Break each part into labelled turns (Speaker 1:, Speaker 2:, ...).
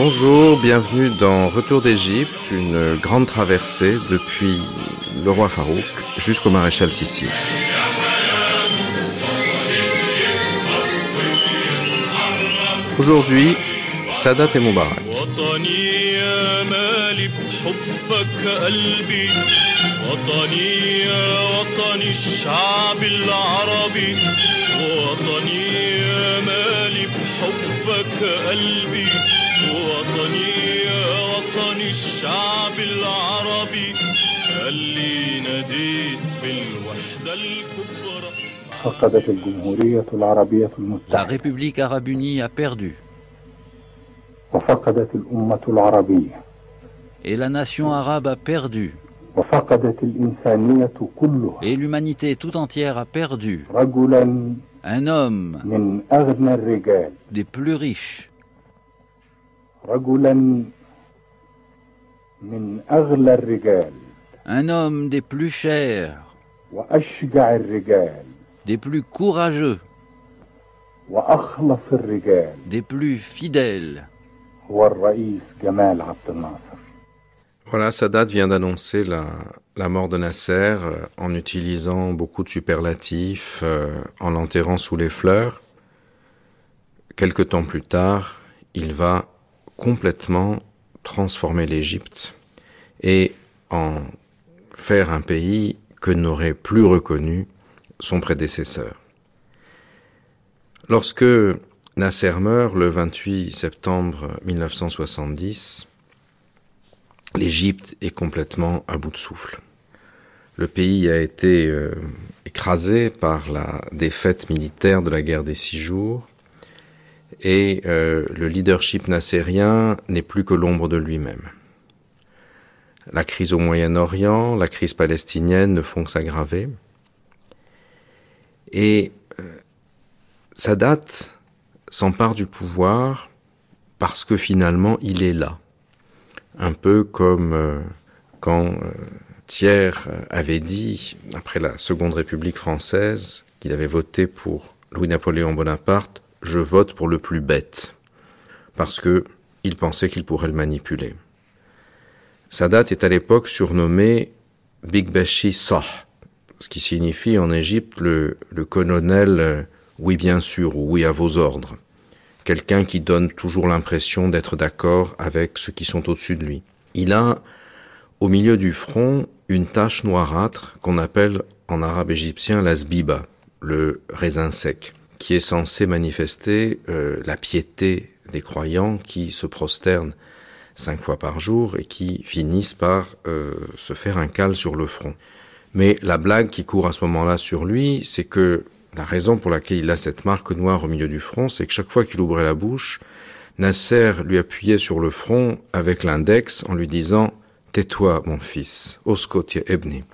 Speaker 1: Bonjour, bienvenue dans Retour d'Égypte, une grande traversée depuis le roi Farouk jusqu'au maréchal Sissi. Aujourd'hui, Sadat et Moubarak.
Speaker 2: La République arabe unie a perdu. Et la nation arabe a perdu. Et l'humanité tout entière a perdu. Un homme des plus riches. Un homme des plus chers. Des plus courageux. Des plus fidèles.
Speaker 1: Voilà, Sadat vient d'annoncer la, la, mort de Nasser euh, en utilisant beaucoup de superlatifs, euh, en l'enterrant sous les fleurs. Quelque temps plus tard, il va complètement transformer l'Égypte et en faire un pays que n'aurait plus reconnu son prédécesseur. Lorsque Nasser meurt le 28 septembre 1970, l'Égypte est complètement à bout de souffle. Le pays a été euh, écrasé par la défaite militaire de la guerre des six jours et euh, le leadership nassérien n'est plus que l'ombre de lui-même. La crise au Moyen-Orient, la crise palestinienne ne font que s'aggraver. Et euh, Sadat s'empare du pouvoir parce que finalement il est là. Un peu comme euh, quand euh, Thiers avait dit, après la Seconde République française, qu'il avait voté pour Louis-Napoléon Bonaparte, je vote pour le plus bête, parce que il pensait qu'il pourrait le manipuler. Sadat est à l'époque surnommé Big Bashi Sah, ce qui signifie en Égypte le, colonel euh, oui bien sûr ou oui à vos ordres, quelqu'un qui donne toujours l'impression d'être d'accord avec ceux qui sont au-dessus de lui. Il a au milieu du front une tache noirâtre qu'on appelle en arabe égyptien la zbiba, le raisin sec, qui est censé manifester euh, la piété des croyants qui se prosternent cinq fois par jour et qui finissent par euh, se faire un cal sur le front. Mais la blague qui court à ce moment-là sur lui, c'est que la raison pour laquelle il a cette marque noire au milieu du front, c'est que chaque fois qu'il ouvrait la bouche, Nasser lui appuyait sur le front avec l'index en lui disant Tais-toi, mon fils, Oskotia Ebni.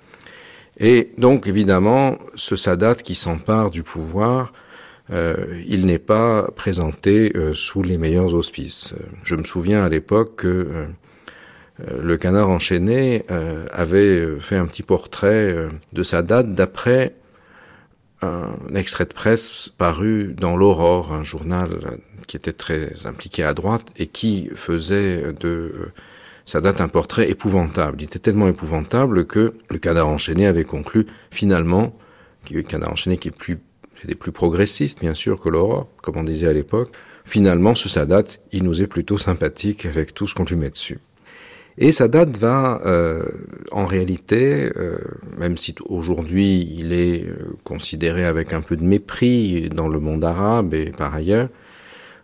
Speaker 1: Et donc, évidemment, ce Sadat qui s'empare du pouvoir, euh, il n'est pas présenté euh, sous les meilleurs auspices. Je me souviens à l'époque que euh, le canard enchaîné avait fait un petit portrait de sa date d'après un extrait de presse paru dans l'Aurore, un journal qui était très impliqué à droite et qui faisait de sa date un portrait épouvantable. Il était tellement épouvantable que le canard enchaîné avait conclu finalement, le canard enchaîné qui est plus des plus progressistes, bien sûr, que Laura, comme on disait à l'époque. Finalement, ce Sadat, il nous est plutôt sympathique avec tout ce qu'on lui met dessus. Et Sadat va, euh, en réalité, euh, même si aujourd'hui il est euh, considéré avec un peu de mépris dans le monde arabe et par ailleurs,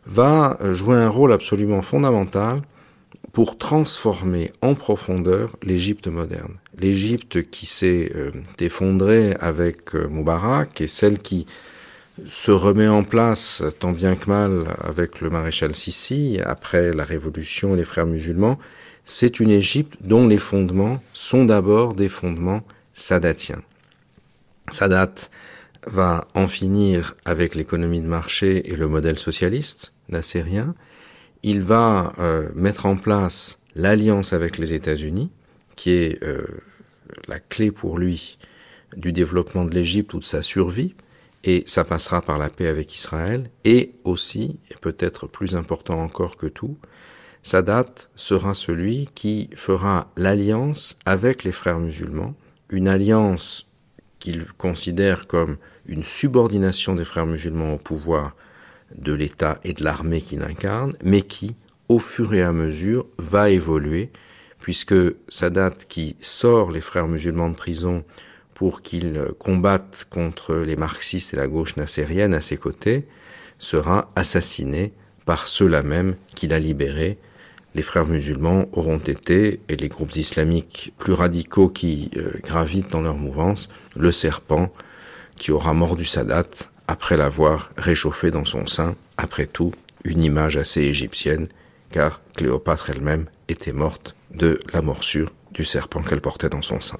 Speaker 1: va jouer un rôle absolument fondamental pour transformer en profondeur l'Égypte moderne. L'Égypte qui s'est effondrée avec Moubarak et celle qui se remet en place tant bien que mal avec le maréchal Sissi après la révolution et les frères musulmans, c'est une Égypte dont les fondements sont d'abord des fondements sadatiens. Sadat va en finir avec l'économie de marché et le modèle socialiste nassérien, il va euh, mettre en place l'alliance avec les États-Unis, qui est euh, la clé pour lui du développement de l'Égypte ou de sa survie, et ça passera par la paix avec Israël, et aussi, et peut-être plus important encore que tout, Sadat sera celui qui fera l'alliance avec les frères musulmans, une alliance qu'il considère comme une subordination des frères musulmans au pouvoir de l'État et de l'armée qu'il incarne, mais qui, au fur et à mesure, va évoluer, puisque Sadat, qui sort les frères musulmans de prison pour qu'ils combattent contre les marxistes et la gauche nassérienne à ses côtés, sera assassiné par ceux-là même qu'il a libérés les frères musulmans auront été, et les groupes islamiques plus radicaux qui euh, gravitent dans leur mouvance, le serpent qui aura mordu Sadat après l'avoir réchauffé dans son sein, après tout, une image assez égyptienne, car Cléopâtre elle-même était morte de la morsure du serpent qu'elle portait dans son sein.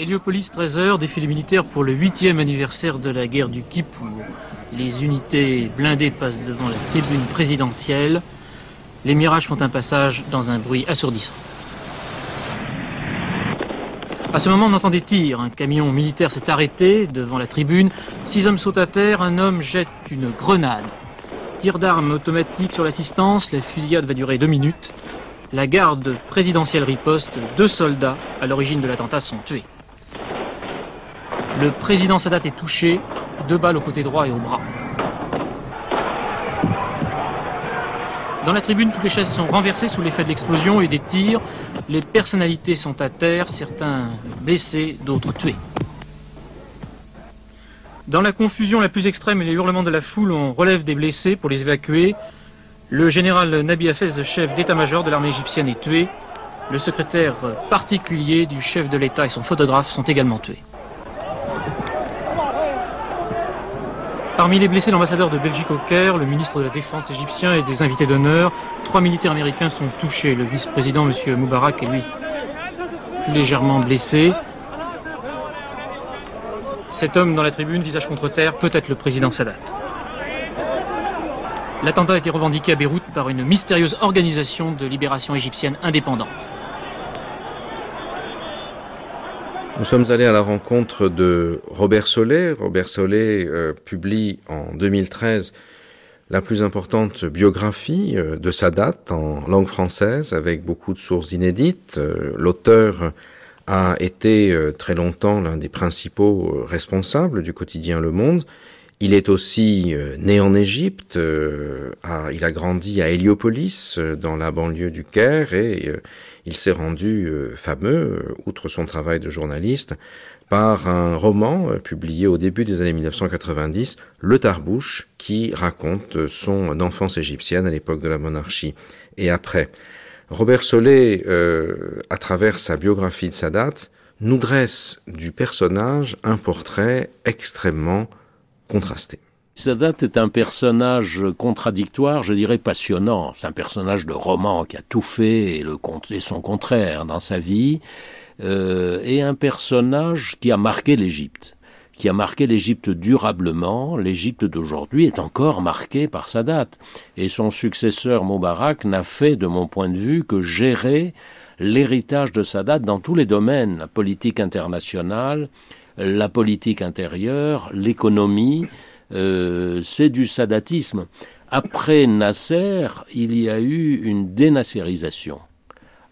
Speaker 3: Héliopolis 13h, défilé militaire pour le huitième anniversaire de la guerre du Kippour. Les unités blindées passent devant la tribune présidentielle. Les mirages font un passage dans un bruit assourdissant. À ce moment, on entend des tirs. Un camion militaire s'est arrêté devant la tribune. Six hommes sautent à terre. Un homme jette une grenade. Tir d'armes automatique sur l'assistance. La fusillade va durer deux minutes. La garde présidentielle riposte. Deux soldats à l'origine de l'attentat sont tués. Le président Sadat est touché. Deux balles au côté droit et au bras. Dans la tribune, toutes les chaises sont renversées sous l'effet de l'explosion et des tirs. Les personnalités sont à terre, certains blessés, d'autres tués. Dans la confusion la plus extrême et les hurlements de la foule, on relève des blessés pour les évacuer. Le général Nabi Hafez, chef d'état-major de l'armée égyptienne, est tué. Le secrétaire particulier du chef de l'État et son photographe sont également tués. Parmi les blessés, l'ambassadeur de Belgique au Caire, le ministre de la Défense égyptien et des invités d'honneur. Trois militaires américains sont touchés. Le vice-président, M. Moubarak, est lui légèrement blessé. Cet homme dans la tribune, visage contre terre, peut être le président Sadat. L'attentat a été revendiqué à Beyrouth par une mystérieuse organisation de libération égyptienne indépendante.
Speaker 1: Nous sommes allés à la rencontre de Robert Solé. Robert Solé euh, publie en 2013 la plus importante biographie euh, de Sadat en langue française avec beaucoup de sources inédites. Euh, l'auteur a été très longtemps l'un des principaux responsables du quotidien Le Monde. Il est aussi né en Égypte, il a grandi à Héliopolis, dans la banlieue du Caire, et il s'est rendu euh, fameux, euh, outre son travail de journaliste, par un roman euh, publié au début des années 1990, Le Tarbouche, qui raconte son enfance égyptienne à l'époque de la monarchie et après. Robert Solé, à travers sa biographie de Sadat, nous dresse du personnage un portrait extrêmement contrasté.
Speaker 4: Sadat est un personnage contradictoire, je dirais passionnant. C'est un personnage de roman qui a tout fait et, son contraire dans sa vie, euh, et un personnage qui a marqué l'Égypte qui a marqué l'Égypte durablement. L'Égypte d'aujourd'hui est encore marquée par Sadat. Et son successeur Moubarak n'a fait, de mon point de vue, que gérer l'héritage de Sadat dans tous les domaines, la politique internationale, la politique intérieure, l'économie, euh, c'est du sadatisme. Après Nasser, il y a eu une dénasserisation.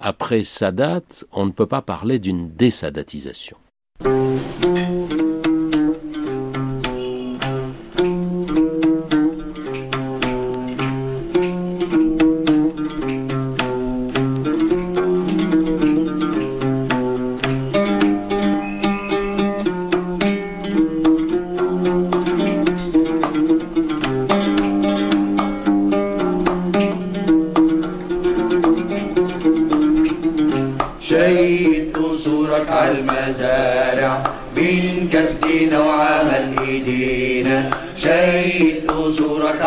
Speaker 4: Après Sadat, on ne peut pas parler d'une désadatisation.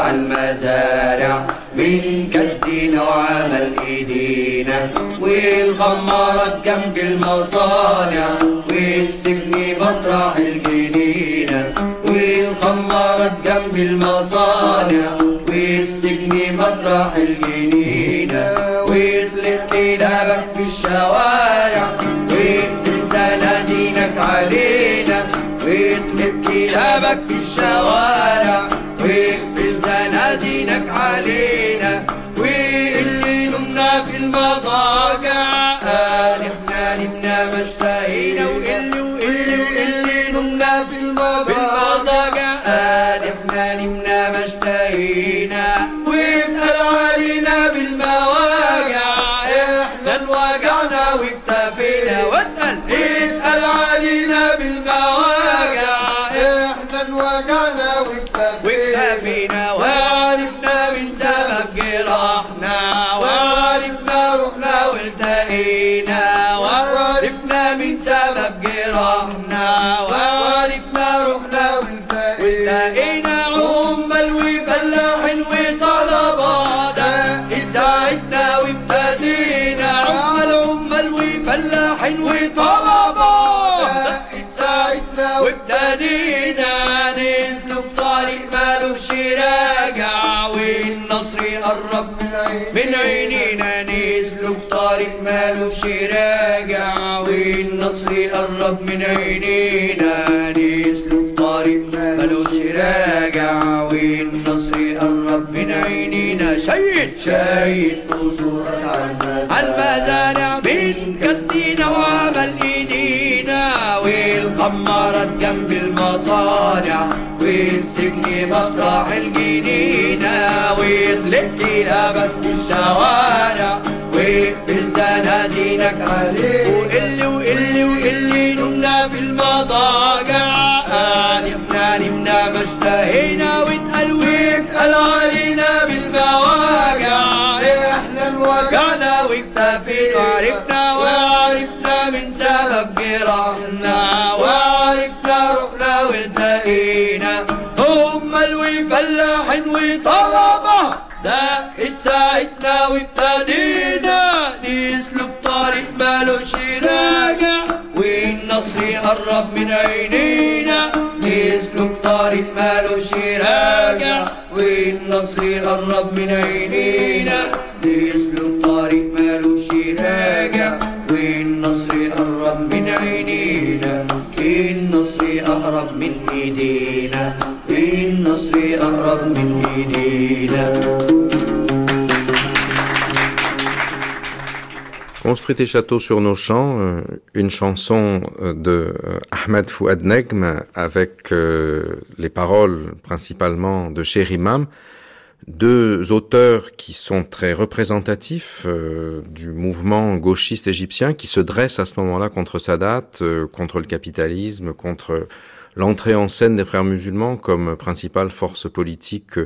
Speaker 5: المزارع من جد وعمل ايدينا والخمارات جنب المصانع والسجن مطرح الجنينة والخمارات جنب المصانع والسجن مطرح الجنينة وفلت لعبك في الشوارع وفلت زنازينك علينا وفلت لعبك في الشوارع عينك علينا واللي نمنا في المضاجع. مالوش راجع والنصر قرب من عينينا نسلك طريق مالوش راجع والنصر قرب من عينينا شيد! شيد! قصورا على المزارع من كدينا وعمل ايدينا والخمارات جنب المصانع. والسجن مطرح الجنينة وطلعت لابد في الشوارع. وقفل زنازينك عليه وقلي وقلي وقلي نمنا في المضاجع. نمنا نمنا ما اشتهينا واتقل واتقل علينا بالمواجع إحنا انوجعنا واكتفينا وعرفنا وعرفنا من سبب جراحنا وعرفنا روحنا والتقينا. هم الوفلاح وطلبة دقت ساعتنا وابتدينا. قرب من عينينا نسلك طريق مالوش راجع والنصر قرب من عينينا نسلك طريق مالوش راجع والنصر قرب من عينينا النصر أقرب من إيدينا. النصر أقرب من إيدينا.
Speaker 1: Construit tes châteaux sur nos champs, euh, une chanson euh, de euh, Ahmed Fouad Negm avec les paroles principalement de Cher Imam, deux auteurs qui sont très représentatifs du mouvement gauchiste égyptien qui se dresse à ce moment-là contre Sadat, contre le capitalisme, contre l'entrée en scène des frères musulmans comme principale force politique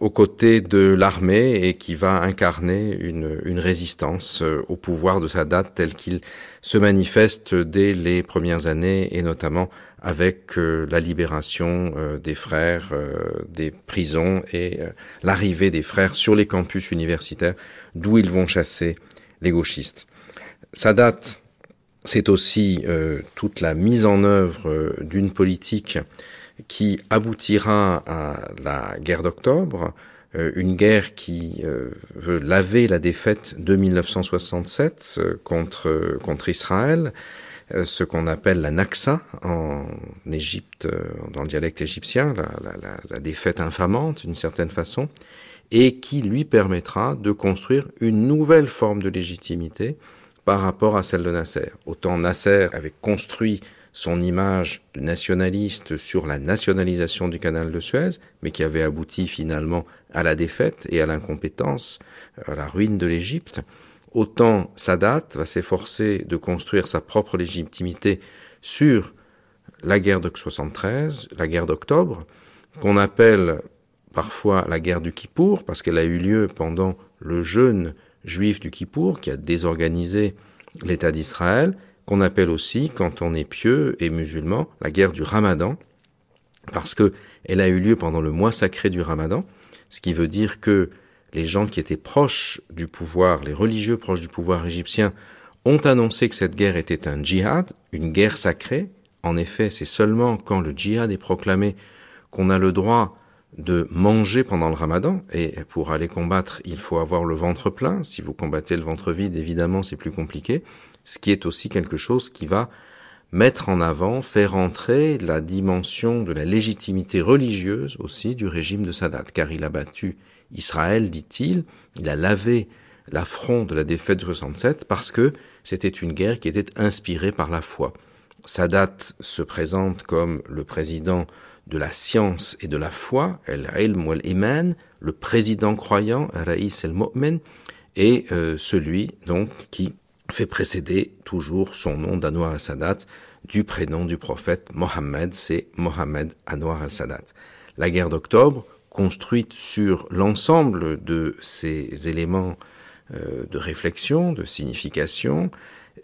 Speaker 1: aux côtés de l'armée et qui va incarner une, une résistance euh, au pouvoir de Sadat tel qu'il se manifeste dès les premières années et notamment avec euh, la libération euh, des frères des prisons et l'arrivée des frères sur les campus universitaires d'où ils vont chasser les gauchistes. Sadat, c'est aussi toute la mise en œuvre d'une politique qui aboutira à la guerre d'octobre, euh, une guerre qui euh, veut laver la défaite de 1967 euh, contre, contre Israël, ce qu'on appelle la Naksa en Égypte, dans le dialecte égyptien, la, la, la défaite infamante d'une certaine façon, et qui lui permettra de construire une nouvelle forme de légitimité par rapport à celle de Nasser. Autant Nasser avait construit son image nationaliste sur la nationalisation du canal de Suez, mais qui avait abouti finalement à la défaite et à l'incompétence, à la ruine de l'Égypte, autant Sadat va s'efforcer de construire sa propre légitimité sur la guerre de 73, la guerre d'octobre, qu'on appelle parfois la guerre du Kippour, parce qu'elle a eu lieu pendant le jeûne juif du Kippour, qui a désorganisé l'État d'Israël, qu'on appelle aussi, quand on est pieux et musulman, la guerre du Ramadan, parce que elle a eu lieu pendant le mois sacré du Ramadan, ce qui veut dire que les gens qui étaient proches du pouvoir, les religieux proches du pouvoir égyptien, ont annoncé que cette guerre était un djihad, une guerre sacrée. En effet, c'est seulement quand le djihad est proclamé qu'on a le droit de manger pendant le ramadan, et pour aller combattre, il faut avoir le ventre plein. Si vous combattez le ventre vide, évidemment, c'est plus compliqué ce qui est aussi quelque chose qui va mettre en avant, faire entrer la dimension de la légitimité religieuse aussi du régime de Sadat, car il a battu Israël, dit-il, il a lavé l'affront de la défaite de 67 parce que c'était une guerre qui était inspirée par la foi. Sadat se présente comme le président de la science et de la foi, el-ilm wal-iman, le président croyant, Raïs el-Mu'min, et euh, celui donc qui fait précéder toujours son nom d'Anwar al-Sadat du prénom du prophète Mohammed, c'est Mohammed Anwar al-Sadat. La guerre d'octobre, construite sur l'ensemble de ces éléments euh, de réflexion, de signification,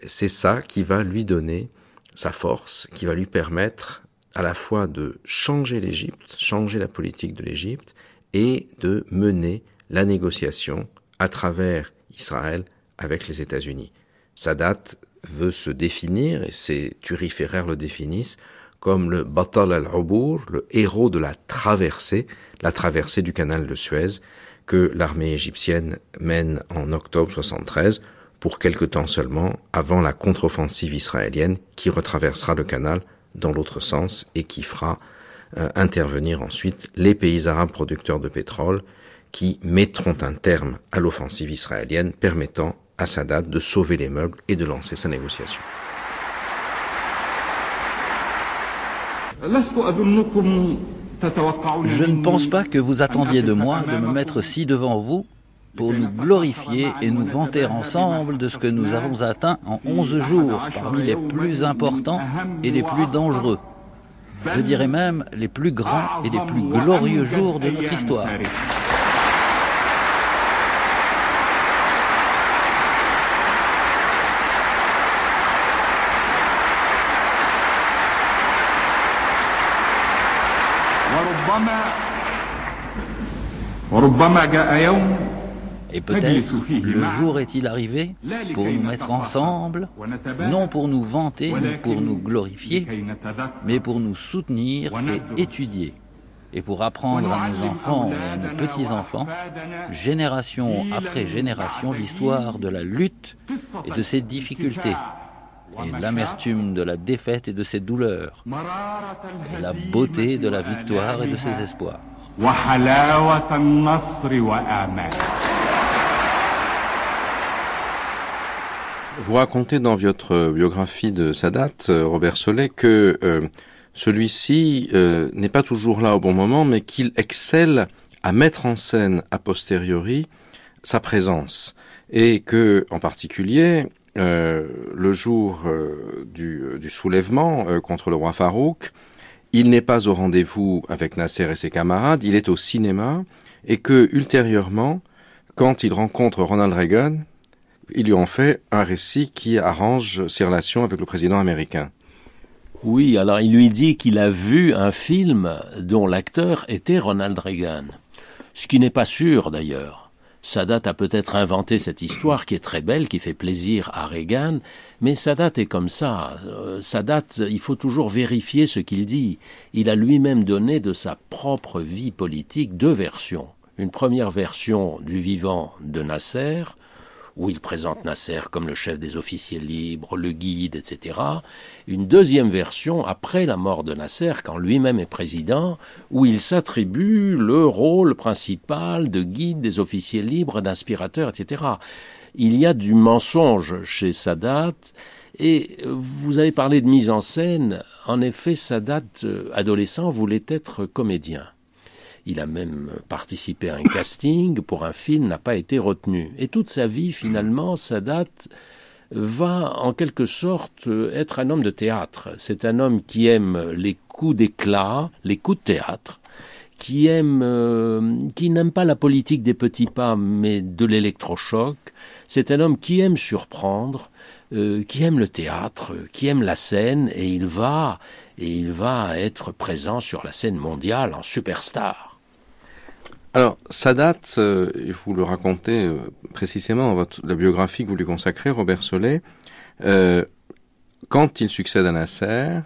Speaker 1: c'est ça qui va lui donner sa force, qui va lui permettre à la fois de changer l'Égypte, changer la politique de l'Égypte, et de mener la négociation à travers Israël avec les États-Unis. Sadat veut se définir, et ces turiféraires le définissent, comme le Batal al-Ubour, le héros de la traversée, la traversée du canal de Suez, que l'armée égyptienne mène en octobre 73, pour quelque temps seulement, avant la contre-offensive israélienne qui retraversera le canal dans l'autre sens et qui fera euh, intervenir ensuite les pays arabes producteurs de pétrole qui mettront un terme à l'offensive israélienne permettant à Sadat de sauver les meubles et de lancer sa négociation.
Speaker 2: Je ne pense pas que vous attendiez de moi de me mettre si devant vous pour nous glorifier et nous vanter ensemble de ce que nous avons atteint en onze jours, parmi les plus importants et les plus dangereux. Je dirais même les plus grands et les plus glorieux jours de notre histoire. Et peut-être le jour est-il arrivé pour nous mettre ensemble, non pour nous vanter ni pour nous glorifier, mais pour nous soutenir et étudier, et pour apprendre à nos enfants et à nos petits-enfants, génération après génération, l'histoire de la lutte et de ses difficultés, et l'amertume de la défaite et de ses douleurs, et la beauté de la victoire et de ses espoirs.
Speaker 1: Vous racontez dans votre biographie de Sadat, euh, Robert Solé, que euh, celui-ci euh, n'est pas toujours là au bon moment, mais qu'il excelle à mettre en scène a posteriori sa présence, et que, en particulier, le jour du, du, soulèvement contre le roi Farouk, il n'est pas au rendez-vous avec Nasser et ses camarades, il est au cinéma, et que ultérieurement, quand il rencontre Ronald Reagan, il lui en fait un récit qui arrange ses relations avec le président américain.
Speaker 4: Oui, alors il lui dit qu'il a vu un film dont l'acteur était Ronald Reagan. Ce qui n'est pas sûr d'ailleurs. Sadat a peut-être inventé cette histoire qui est très belle, qui fait plaisir à Reagan, mais Sadat est comme ça. Euh, Sadat, il faut toujours vérifier ce qu'il dit. Il a lui-même donné de sa propre vie politique deux versions. Une première version du vivant de Nasser, où il présente Nasser comme le chef des officiers libres, le guide, etc. Une deuxième version après la mort de Nasser, quand lui-même est président, où il s'attribue le rôle principal de guide des officiers libres, d'inspirateur, etc. Il y a du mensonge chez Sadat, et vous avez parlé de mise en scène. En effet, Sadat, euh, adolescent, voulait être comédien. Il a même participé à un casting pour un film, n'a pas été retenu. Et toute sa vie, finalement, Sadat va en quelque sorte être un homme de théâtre. C'est un homme qui aime les coups d'éclat, les coups de théâtre, qui aime, euh, qui n'aime pas la politique des petits pas, mais de l'électrochoc. C'est un homme qui aime surprendre, euh, qui aime le théâtre, qui aime la scène, et il va, et il va être présent sur la scène mondiale en superstar.
Speaker 1: Alors, Sadat, euh, vous le racontez euh, précisément dans votre, la biographie que vous lui consacrez, Robert Solé, euh, quand il succède à Nasser,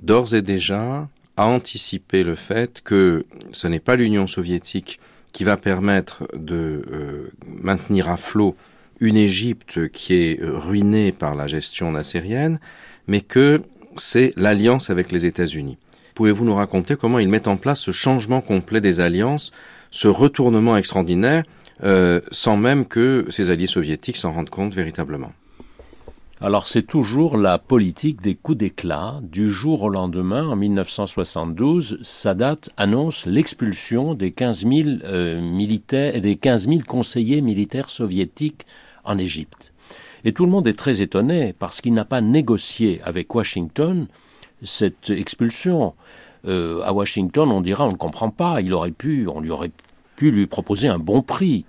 Speaker 1: d'ores et déjà a anticipé le fait que ce n'est pas l'Union soviétique qui va permettre de maintenir à flot une Égypte qui est ruinée par la gestion nassérienne, mais que c'est l'alliance avec les États-Unis. Pouvez-vous nous raconter comment ils mettent en place ce changement complet des alliances, ce retournement extraordinaire euh, sans même que ses alliés soviétiques s'en rendent compte véritablement.
Speaker 4: Alors c'est toujours la politique des coups d'éclat. Du jour au lendemain, en 1972, Sadat annonce l'expulsion des 15 000, euh, militaires, des 15 000 conseillers militaires soviétiques en Égypte. Et tout le monde est très étonné parce qu'il n'a pas négocié avec Washington cette expulsion. Euh, à Washington, on dira on ne comprend pas, il aurait pu, on lui aurait pu lui proposer un bon prix.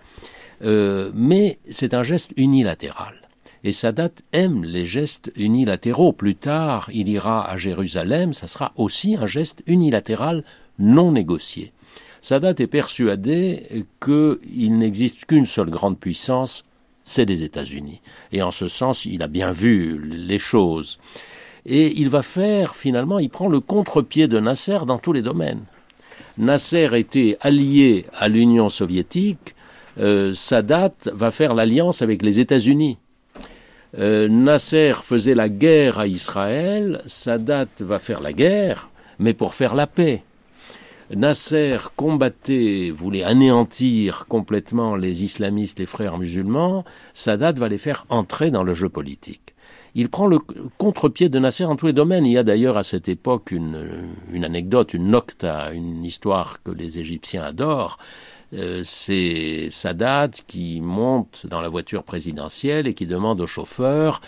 Speaker 4: Euh, mais c'est un geste unilatéral. Et Sadat aime les gestes unilatéraux. Plus tard, il ira à Jérusalem, ça sera aussi un geste unilatéral non négocié. Sadat est persuadé qu'il n'existe qu'une seule grande puissance, c'est les États-Unis. Et en ce sens, il a bien vu les choses. Et il va faire, finalement, il prend le contre-pied de Nasser dans tous les domaines. Nasser était allié à l'Union soviétique, euh, Sadat va faire l'alliance avec les États-Unis. Euh, Nasser faisait la guerre à Israël, Sadat va faire la guerre, mais pour faire la paix. Nasser combattait, voulait anéantir complètement les islamistes, les frères musulmans, Sadat va les faire entrer dans le jeu politique. Il prend le contre-pied de Nasser en tous les domaines. Il y a d'ailleurs à cette époque une, anecdote, une nocta, une histoire que les Égyptiens adorent. Euh, c'est Sadat qui monte dans la voiture présidentielle et qui demande au chauffeur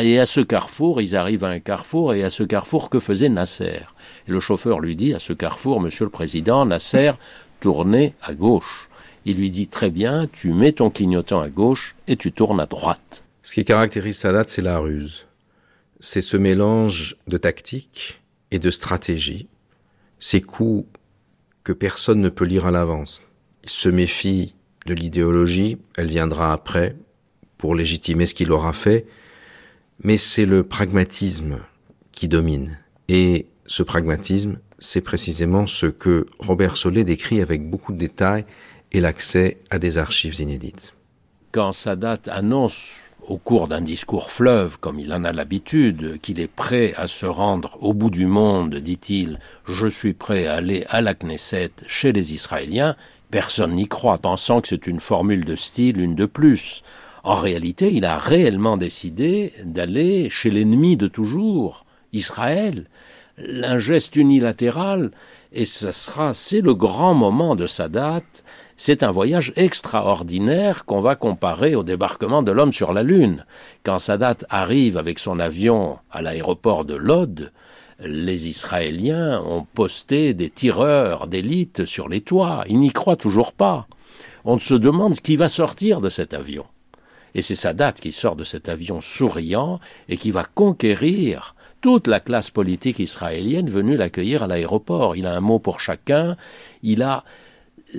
Speaker 4: et à ce carrefour, ils arrivent à un carrefour, et à ce carrefour, que faisait Nasser? Et le chauffeur lui dit, à ce carrefour, Monsieur le Président, Nasser, tournez à gauche. Il lui dit, très bien, tu mets ton clignotant à gauche et tu tournes à droite.
Speaker 1: Ce qui caractérise Sadat, c'est la ruse. C'est ce mélange de tactique et de stratégie. Ces coups que personne ne peut lire à l'avance. Il se méfie de l'idéologie, elle viendra après, pour légitimer ce qu'il aura fait, mais c'est le pragmatisme qui domine. Et ce pragmatisme, c'est précisément ce que Robert Solé décrit avec beaucoup de détails et l'accès à des archives inédites.
Speaker 4: Quand Sadat annonce au cours d'un discours fleuve, comme il en a l'habitude, qu'il est prêt à se rendre au bout du monde, dit-il, je suis prêt à aller à la Knesset chez les Israéliens, personne n'y croit, pensant que c'est une formule de style, une de plus. En réalité, il a réellement décidé d'aller chez l'ennemi de toujours, Israël, un geste unilatéral, et ce sera, c'est le grand moment de sa date, c'est un voyage extraordinaire qu'on va comparer au débarquement de l'homme sur la Lune. Quand Sadat arrive avec son avion à l'aéroport de Lod, les Israéliens ont posté des tireurs d'élite sur les toits. Ils n'y croient toujours pas. On se demande ce qui va sortir de cet avion. Et c'est Sadat qui sort de cet avion souriant et qui va conquérir toute la classe politique israélienne venue l'accueillir à l'aéroport. Il a un mot pour chacun. Il a,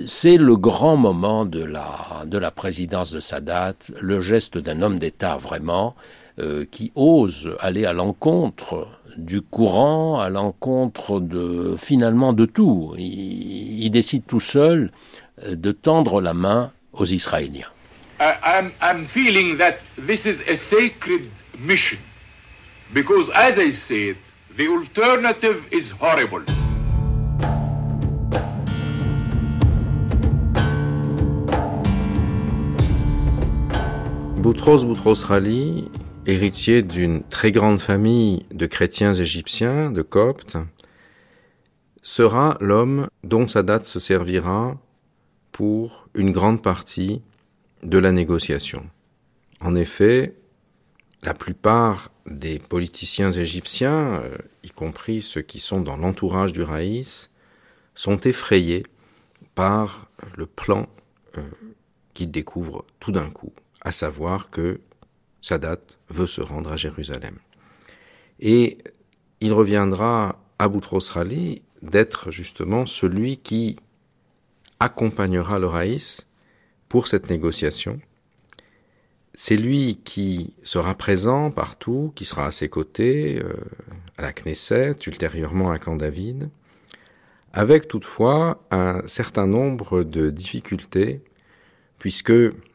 Speaker 4: c'est le grand moment de la, de la présidence de Sadat, le geste d'un homme d'État vraiment, euh, qui ose aller à l'encontre du courant, à l'encontre de finalement de tout. il décide tout seul euh, de tendre la main aux Israéliens.
Speaker 6: I'm feeling that this is a sacred mission. Because, as I said, the alternative is horrible.
Speaker 1: Boutros Boutros Ghali, héritier d'une très grande famille de chrétiens égyptiens, de coptes, sera l'homme dont Sadat se servira pour une grande partie de la négociation. En effet, la plupart des politiciens égyptiens, euh, y compris ceux qui sont dans l'entourage du Raïs, sont effrayés par le plan euh, qu'ils découvrent tout d'un coup, à savoir que Sadat veut se rendre à Jérusalem. Et il reviendra à Boutros Ghali d'être justement celui qui accompagnera le Raïs pour cette négociation. C'est lui qui sera présent partout, qui sera à ses côtés, euh, à la Knesset, ultérieurement à Camp David, avec toutefois un certain nombre de difficultés, puisque,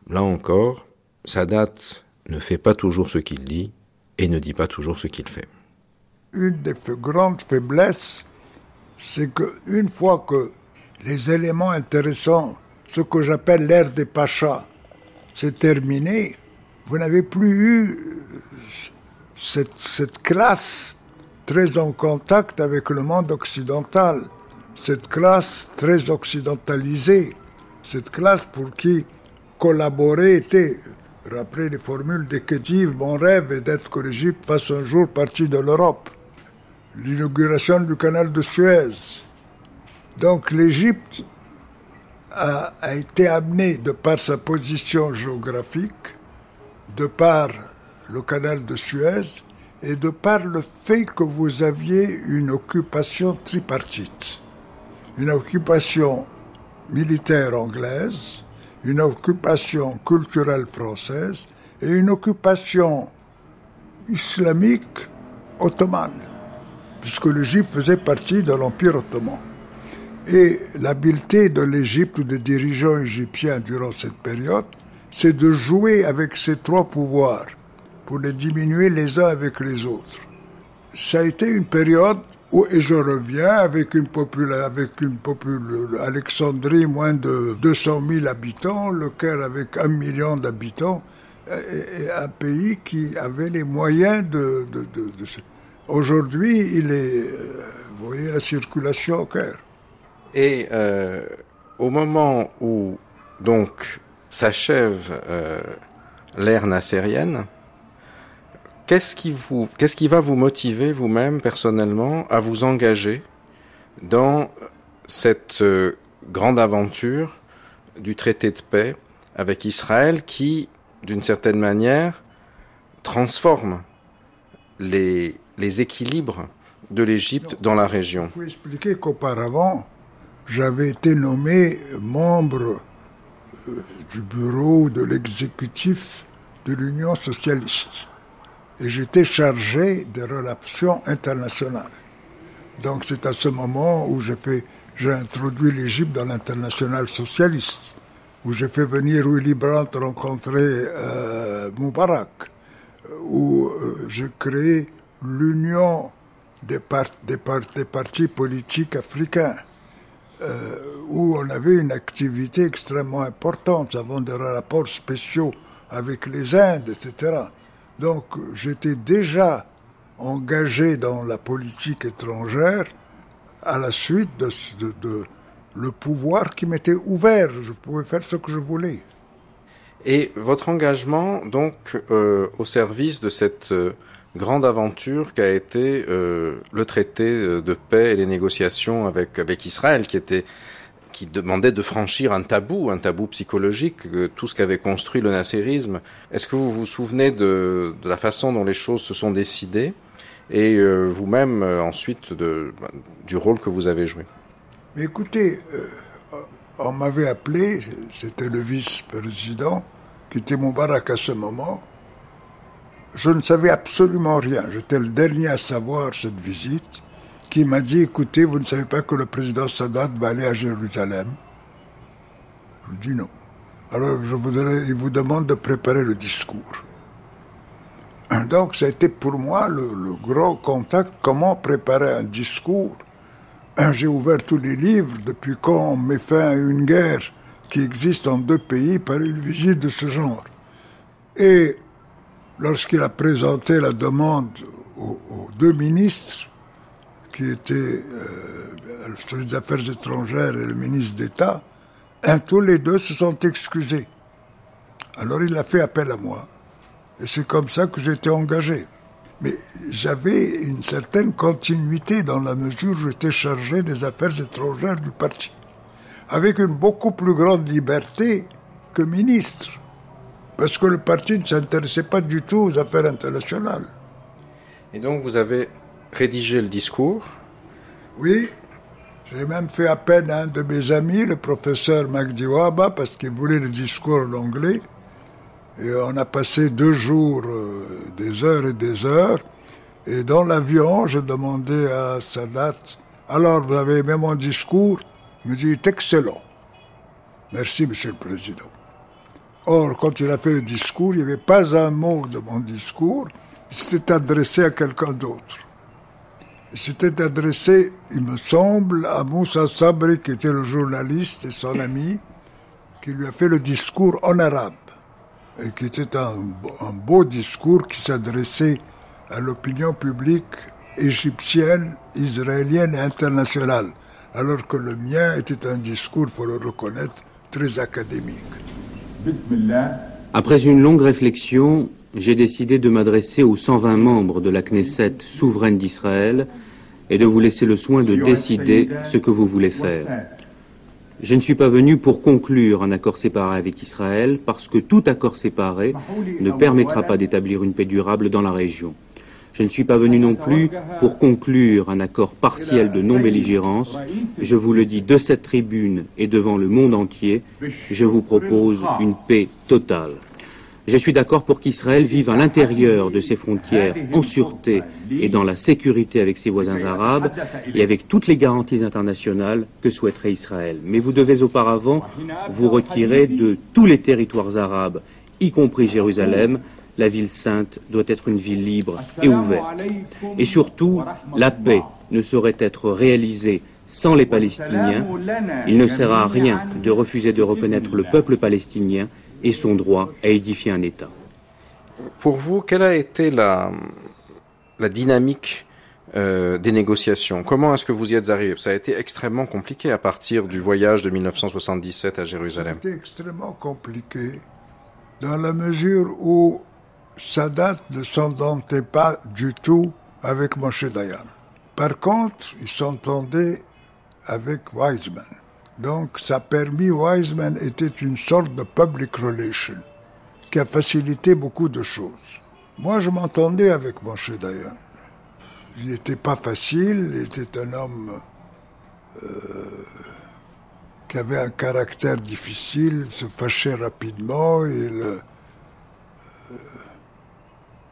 Speaker 1: là encore, Sadat ne fait pas toujours ce qu'il dit et ne dit pas toujours ce qu'il fait.
Speaker 7: Une des grandes faiblesses, c'est qu'une fois que les éléments intéressants ce que j'appelle l'ère des Pachas, c'est terminé, vous n'avez plus eu cette, cette classe très en contact avec le monde occidental, cette classe très occidentalisée, cette classe pour qui collaborer était, rappelez les formules d'Eketiv, mon rêve est d'être que l'Égypte fasse un jour partie de l'Europe. L'inauguration du canal de Suez. Donc l'Égypte a, a, été amenée, de par sa position géographique, de par le canal de Suez, et de par le fait que vous aviez une occupation tripartite. Une occupation militaire anglaise, une occupation culturelle française et une occupation islamique ottomane, puisque l'Égypte faisait partie de l'Empire ottoman. Et l'habileté de l'Égypte ou des dirigeants égyptiens durant cette période, c'est de jouer avec ces trois pouvoirs pour les diminuer les uns avec les autres. Ça a été une période où, et je reviens avec une population, avec une Alexandrie moins de 200 000 habitants, le Caire avec un million d'habitants, et un pays qui avait les moyens de... Aujourd'hui, il est, euh, vous voyez la circulation au Caire.
Speaker 1: Et euh, au moment où donc s'achève euh, l'ère nassérienne, qu'est-ce qui, vous, qu'est-ce qui va vous motiver vous-même personnellement à vous engager dans cette euh, grande aventure du traité de paix avec Israël qui, d'une certaine manière, transforme les, les équilibres de l'Égypte dans la région?
Speaker 7: Qu'auparavant, j'avais été nommé membre du bureau de l'exécutif de l'Union socialiste. Et j'étais chargé des relations internationales. Donc c'est à ce moment où j'ai fait, j'ai introduit l'Égypte dans l'international socialiste, où j'ai fait venir Willy Brandt rencontrer euh, Moubarak, où euh, j'ai créé l'Union des, part, des partis politiques africains euh, où on avait une activité extrêmement importante. Nous avons des rapports spéciaux avec les Indes, etc. Donc j'étais déjà engagé dans la politique étrangère à la suite de, le pouvoir qui m'était ouvert. Je pouvais faire ce que je voulais.
Speaker 1: Et votre engagement, donc, euh, au service de cette euh, grande aventure qu'a été euh, le traité de paix et les négociations avec, avec Israël, qui était qui demandait de franchir un tabou, un tabou psychologique, tout ce qu'avait construit le nasserisme. Est-ce que vous vous souvenez de, de, la façon dont les choses se sont décidées et euh, vous-même euh, ensuite de, du rôle que vous avez joué?
Speaker 7: Mais écoutez, euh, on m'avait appelé, c'était le vice-président, qui était Moubarak à ce moment, je ne savais absolument rien. J'étais le dernier à savoir cette visite, qui m'a dit, écoutez, vous ne savez pas que le président Sadat va aller à Jérusalem? Je dis non. Alors il vous demande de préparer le discours. Donc ça a été pour moi le, le gros contact, comment préparer un discours? J'ai ouvert tous les livres depuis quand on met fin à une guerre qui existe en deux pays par une visite de ce genre. Et lorsqu'il a présenté la demande aux, deux ministres, qui étaient euh, les affaires étrangères et le ministre d'État, tous les deux se sont excusés. Alors il a fait appel à moi. Et c'est comme ça que j'étais engagé. Mais j'avais une certaine continuité dans la mesure où j'étais chargé des affaires étrangères du parti. Avec une beaucoup plus grande liberté que ministre parce que le parti ne s'intéressait pas du tout aux affaires internationales.
Speaker 1: Et donc vous avez rédigé le discours
Speaker 7: Oui, j'ai même fait appel à un de mes amis, le professeur Magdi Waba, parce qu'il voulait le discours en anglais. Et on a passé deux jours, euh, des heures et des heures. Et dans l'avion, j'ai demandé à Sadat, alors vous avez aimé mon discours? Il me dit, excellent. Merci, monsieur le président. Or, quand il a fait le discours, il n'y avait pas un mot de mon discours. Il s'était adressé à quelqu'un d'autre. Il s'était adressé, il me semble, à Moussa Sabri, qui était le journaliste et son ami, qui lui a fait le discours en arabe, et qui était un, un beau discours qui s'adressait à l'opinion publique égyptienne, israélienne et internationale, alors que le mien était un discours, faut le reconnaître, très académique.
Speaker 8: Après une longue réflexion, j'ai décidé de m'adresser aux 120 membres de la Knesset souveraine d'Israël et de vous laisser le soin de décider ce que vous voulez faire. Je ne suis pas venu pour conclure un accord séparé avec Israël parce que tout accord séparé ne permettra pas d'établir une paix durable dans la région. Je ne suis pas venu non plus pour conclure un accord partiel de non-belligérance. Je vous le dis de cette tribune et devant le monde entier, je vous propose une paix totale. Je suis d'accord pour qu'Israël vive à l'intérieur de ses frontières en sûreté et dans la sécurité avec ses voisins arabes et avec toutes les garanties internationales que souhaiterait Israël. Mais vous devez auparavant vous retirer de tous les territoires arabes, y compris Jérusalem. La ville sainte doit être une ville libre et ouverte. Et surtout, la paix ne saurait être réalisée sans les Palestiniens. Il ne sert à rien de refuser de reconnaître le peuple palestinien et son droit à édifier un État.
Speaker 1: Pour vous, quelle a été la, la dynamique euh, des négociations? Comment est-ce que vous y êtes arrivé Ça a été extrêmement compliqué à partir du voyage de 1977 à Jérusalem.
Speaker 7: C'était extrêmement compliqué dans la mesure où Sadat ne s'entendait pas du tout avec Moshe Dayan. Par contre, il s'entendait avec Weizmann. Donc, ça a permis, Wiseman était une sorte de public relation qui a facilité beaucoup de choses. Moi, je m'entendais avec Moshe Dayan. Il n'était pas facile, il était un homme euh, qui avait un caractère difficile, se fâchait rapidement, euh,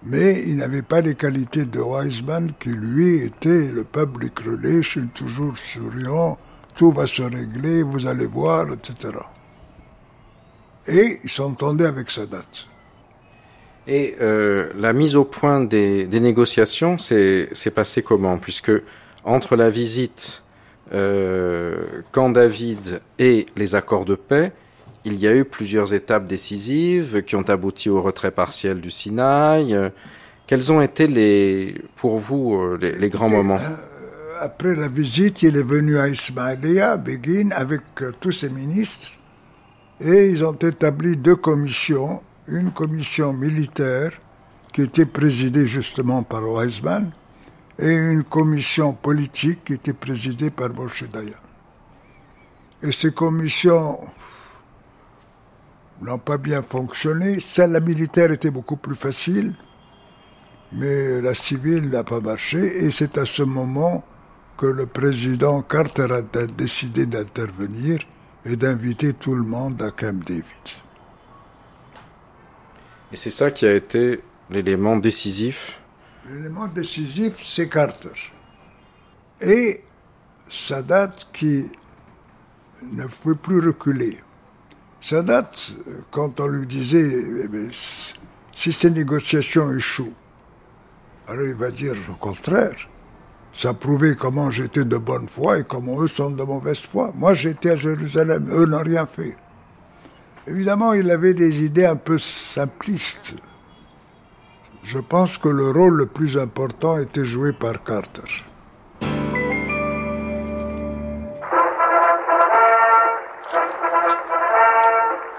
Speaker 7: mais il n'avait pas les qualités de Wiseman qui, lui, était le public relation, toujours souriant, tout va se régler, vous allez voir, etc. Et il s'entendait avec Sadat.
Speaker 1: Et euh, la mise au point des, négociations s'est passé comment? Puisque entre la visite euh, Camp David et les accords de paix, il y a eu plusieurs étapes décisives qui ont abouti au retrait partiel du Sinaï. Quels ont été les, pour vous euh, les, les grands moments?
Speaker 7: euh, après la visite, il est venu à Ismailia, Begin, avec euh, tous ses ministres, et ils ont établi deux commissions, une commission militaire qui était présidée justement par Weizmann, et une commission politique qui était présidée par Moshe Dayan. Et ces commissions n'ont pas bien fonctionné. Celle la militaire était beaucoup plus facile, mais la civile n'a pas marché, et c'est à ce moment que le président Carter a décidé d'intervenir et d'inviter tout le monde à Camp David.
Speaker 1: Et c'est ça qui a été l'élément décisif?
Speaker 7: L'élément décisif, c'est Carter. Et Sadat qui ne pouvait plus reculer. Sadat, quand on lui disait eh si ces négociations échouent, alors il va dire au contraire. Ça prouvait comment j'étais de bonne foi et comment eux sont de mauvaise foi. Moi, j'étais à Jérusalem, eux n'ont rien fait. Évidemment, il avait des idées un peu simplistes. Je pense que le rôle le plus important était joué par Carter.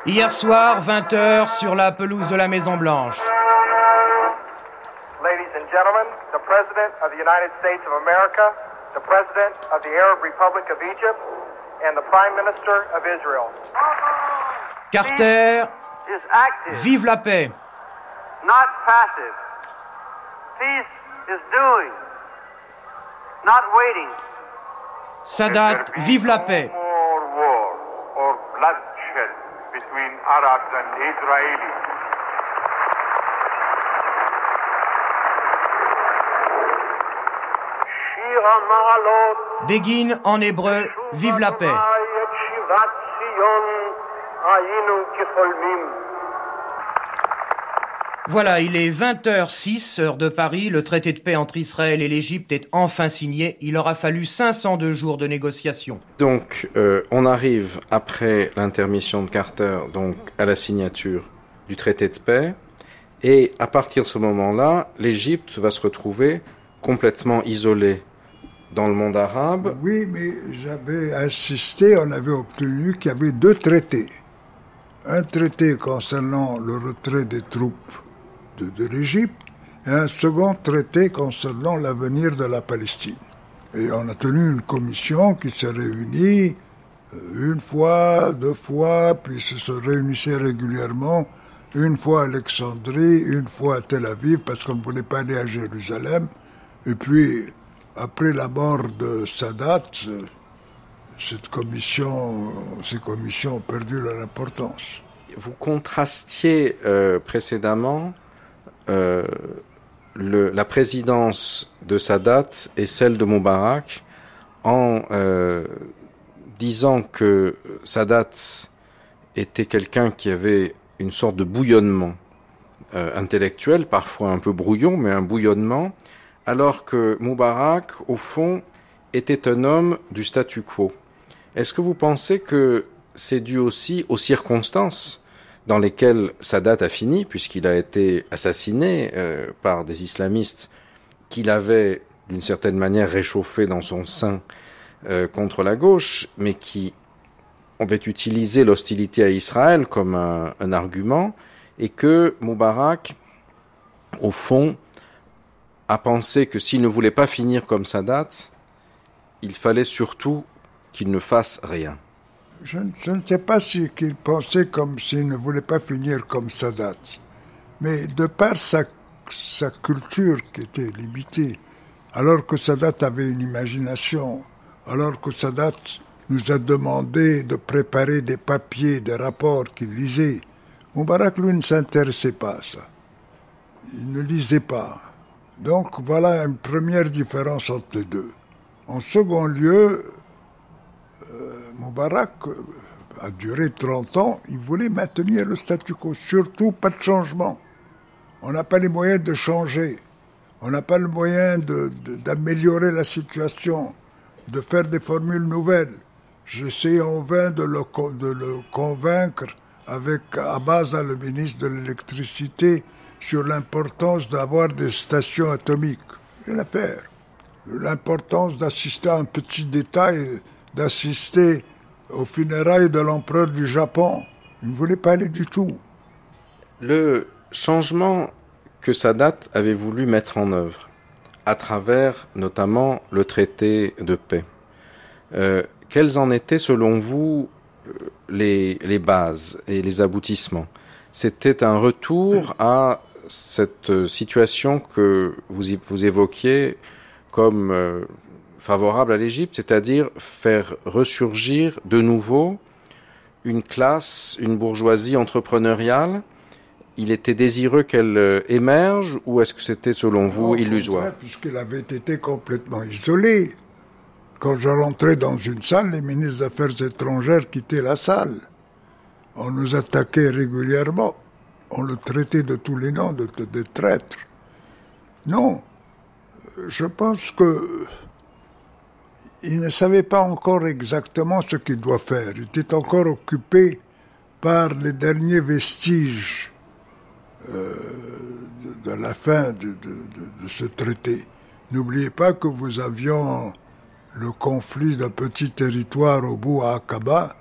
Speaker 9: Hier soir, 20h, sur la pelouse de la Maison Blanche. President of the United States of America, the President of the Arab Republic of Egypt, and the Prime Minister of Israel. Carter, vive la paix. Not passive. Peace is doing, not waiting. Sadat, vive la paix. More war or bloodshed between Arabs and Israelis. Begin en hébreu, vive la paix.
Speaker 10: Voilà, il est 20h06, heure de Paris. Le traité de paix entre Israël et l'Égypte est enfin signé. Il aura fallu 502 jours de négociations.
Speaker 1: Donc, euh, on arrive après l'intermission de Carter, donc à la signature du traité de paix. Et à partir de ce moment-là, l'Égypte va se retrouver complètement isolée dans le monde arabe.
Speaker 7: Oui, mais j'avais insisté, on avait obtenu qu'il y avait deux traités. Un traité concernant le retrait des troupes de, l'Égypte et un second traité concernant l'avenir de la Palestine. Et on a tenu une commission qui s'est réunie euh, une fois, deux fois, puis se réunissait régulièrement, une fois à Alexandrie, une fois à Tel Aviv, parce qu'on ne voulait pas aller à Jérusalem. Et puis, après la mort de Sadat, cette commission, ces commissions ont perdu leur importance.
Speaker 1: Vous contrastiez euh, précédemment euh, la présidence de Sadat et celle de Moubarak en euh, disant que Sadat était quelqu'un qui avait une sorte de bouillonnement euh, intellectuel, parfois un peu brouillon, mais un bouillonnement, alors que Moubarak, au fond, était un homme du statu quo. Est-ce que vous pensez que c'est dû aussi aux circonstances dans lesquels Sadat a fini, puisqu'il a été assassiné euh, par des islamistes qu'il avait d'une certaine manière réchauffé dans son sein euh, contre la gauche, mais qui avaient utilisé l'hostilité à Israël comme un, argument, et que Moubarak, au fond, a pensé que s'il ne voulait pas finir comme Sadat, il fallait surtout qu'il ne fasse rien.
Speaker 7: Je, ne sais pas si qu'il pensait comme s'il ne voulait pas finir comme Sadat, mais de par sa, sa culture qui était limitée, alors que Sadat avait une imagination, alors que Sadat nous a demandé de préparer des papiers, des rapports qu'il lisait, Moubarak, lui, ne s'intéressait pas à ça. Il ne lisait pas. Donc voilà une première différence entre les deux. En second lieu, Moubarak euh, a duré 30 ans, il voulait maintenir le statu quo, surtout pas de changement. On n'a pas les moyens de changer, on n'a pas le moyen d'améliorer la situation, de faire des formules nouvelles. J'essaie en vain de le, convaincre avec Abaza, le ministre de l'électricité, sur l'importance d'avoir des stations atomiques. Rien à faire. L'importance d'assister à un petit détail d'assister aux funérailles de l'empereur du Japon. Il ne voulait pas aller du tout.
Speaker 1: Le changement que Sadat avait voulu mettre en œuvre, à travers notamment le traité de paix, euh, quelles en étaient selon vous euh, les, les bases et les aboutissements? C'était un retour à cette situation que vous, vous évoquiez comme euh, favorable à l'Égypte, c'est-à-dire faire ressurgir de nouveau une classe, une bourgeoisie entrepreneuriale. Il était désireux qu'elle euh, émerge ou est-ce que c'était selon vous illusoire
Speaker 7: Puisqu'elle avait été complètement isolée. Quand je rentrais dans une salle, les ministres des Affaires étrangères quittaient la salle. On nous attaquait régulièrement. On le traitait de tous les noms, de, de, de traîtres. Non, je pense que il ne savait pas encore exactement ce qu'il doit faire. Il était encore occupé par les derniers vestiges euh, de, la fin de, ce traité. N'oubliez pas que vous avions le conflit d'un petit territoire au bout à Akaba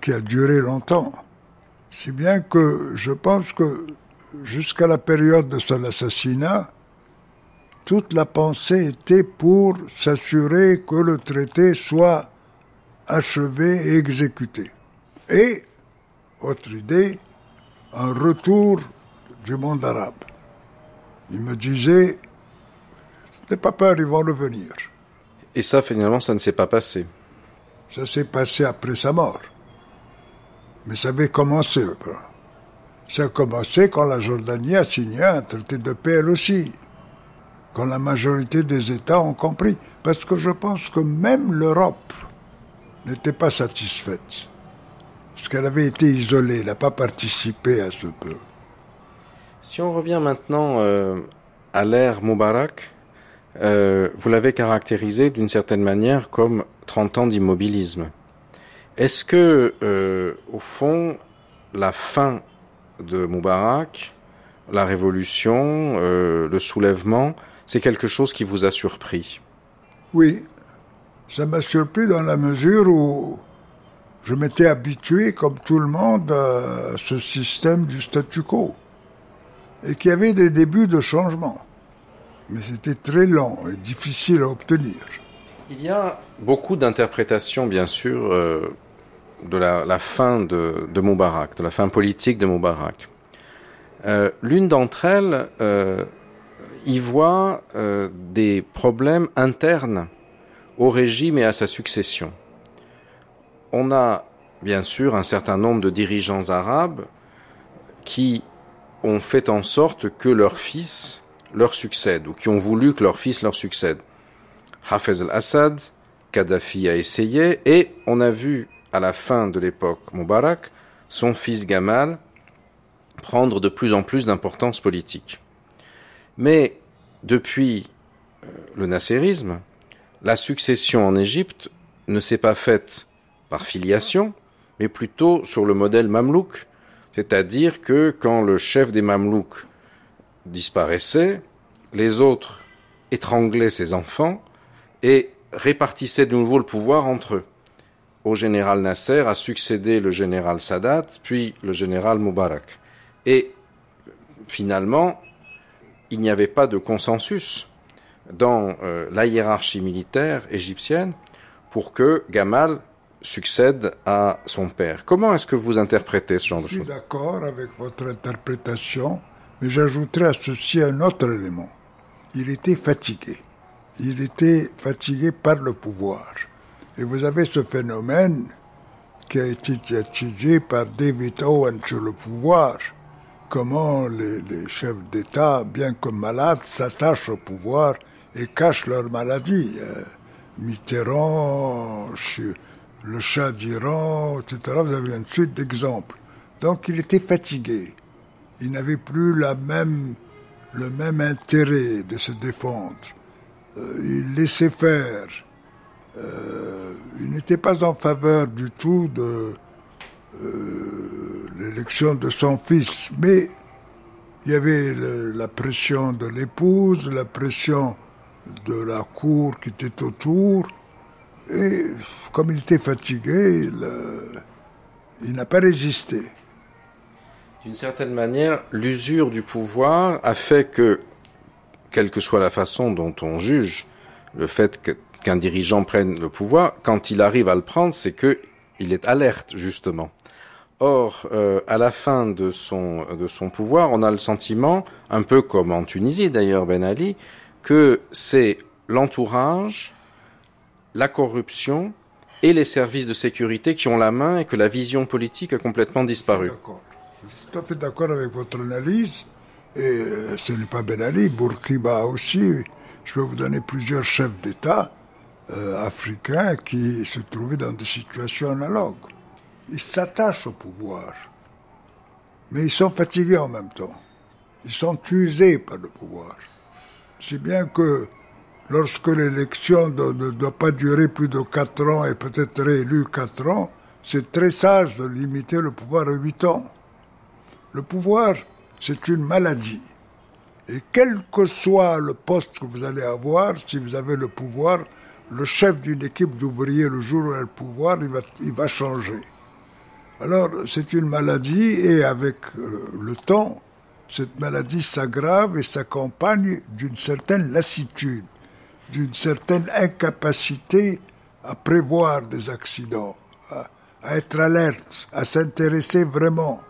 Speaker 7: qui a duré longtemps. Si bien que je pense que jusqu'à la période de son assassinat, toute la pensée était pour s'assurer que le traité soit achevé et exécuté. Et, autre idée, un retour du monde arabe. Il me disait, n'aie pas peur, ils vont revenir.
Speaker 1: Et ça, finalement, ça ne s'est pas passé.
Speaker 7: Ça s'est passé après sa mort. Mais ça avait commencé. Ça a commencé quand la Jordanie a signé un traité de paix elle aussi quand la majorité des États ont compris. Parce que je pense que même l'Europe n'était pas satisfaite. Parce qu'elle avait été isolée, elle n'a pas participé à ce peu.
Speaker 1: Si on revient maintenant euh, à l'ère Moubarak, euh, vous l'avez caractérisé d'une certaine manière comme 30 ans d'immobilisme. Est-ce que, euh, au fond, la fin de Moubarak, la révolution, le soulèvement, c'est quelque chose qui vous a surpris
Speaker 7: Oui, ça m'a surpris dans la mesure où je m'étais habitué, comme tout le monde, à ce système du statu quo et qu'il y avait des débuts de changement. Mais c'était très lent et difficile à obtenir.
Speaker 1: Il y a beaucoup d'interprétations, bien sûr, euh, de la, fin de, de, Moubarak, de la fin politique de Moubarak. Euh, l'une d'entre elles euh, y voit des problèmes internes au régime et à sa succession. On a bien sûr un certain nombre de dirigeants arabes qui ont fait en sorte que leur fils leur succède, ou qui ont voulu que leur fils leur succède. Hafez al-Assad, Kadhafi a essayé, et on a vu à la fin de l'époque Moubarak, son fils Gamal prendre de plus en plus d'importance politique. Mais depuis euh, le nasserisme, la succession en Égypte ne s'est pas faite par filiation, mais plutôt sur le modèle mamelouk, c'est-à-dire que quand le chef des Mamelouks disparaissait, les autres étranglaient ses enfants et répartissaient de nouveau le pouvoir entre eux. Au général Nasser a succédé le général Sadat, puis le général Moubarak. Et finalement, il n'y avait pas de consensus dans euh, la hiérarchie militaire égyptienne pour que Gamal succède à son père. Comment est-ce que vous interprétez ce genre de choses
Speaker 7: Je suis d'accord avec votre interprétation, mais j'ajouterai à ceci un autre élément. Il était fatigué. Il était fatigué par le pouvoir. Et vous avez ce phénomène qui a été étudié par David Owen sur le pouvoir, comment les, chefs d'État, bien que malades, s'attachent au pouvoir et cachent leur maladie. Euh, Mitterrand, le chat d'Iran, etc. Vous avez une suite d'exemples. Donc il était fatigué. Il n'avait plus même, le même intérêt de se défendre. Euh, il laissait faire. Euh, il n'était pas en faveur du tout de euh, l'élection de son fils, mais il y avait la pression de l'épouse, la pression de la cour qui était autour, et comme il était fatigué, il, n'a pas résisté.
Speaker 1: D'une certaine manière, l'usure du pouvoir a fait que, quelle que soit la façon dont on juge le fait qu'un dirigeant prenne le pouvoir, quand il arrive à le prendre, c'est que il est alerte justement. Or, euh, à la fin de son de son pouvoir, on a le sentiment, un peu comme en Tunisie d'ailleurs, Ben Ali, que c'est l'entourage la corruption et les services de sécurité qui ont la main et que la vision politique a complètement disparu.
Speaker 7: Je suis tout à fait d'accord avec votre analyse. Et euh, ce n'est pas Ben Ali, Bourkiba aussi. Je peux vous donner plusieurs chefs d'État euh, africains qui se trouvaient dans des situations analogues. Ils s'attachent au pouvoir, mais ils sont fatigués en même temps. Ils sont usés par le pouvoir. C'est bien que lorsque l'élection ne doit pas durer plus de quatre ans et peut-être réélu quatre ans, c'est très sage de limiter le pouvoir à huit ans. Le pouvoir, c'est une maladie. Et quel que soit le poste que vous allez avoir, si vous avez le pouvoir, le chef d'une équipe d'ouvriers, le jour où il a le pouvoir, il va changer. Alors c'est une maladie et avec euh, le temps, cette maladie s'aggrave et s'accompagne d'une certaine lassitude, d'une certaine incapacité à prévoir des accidents, à, être alerte, à s'intéresser vraiment.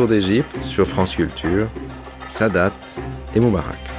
Speaker 1: Retour d'Égypte sur France Culture, Sadat et Moubarak.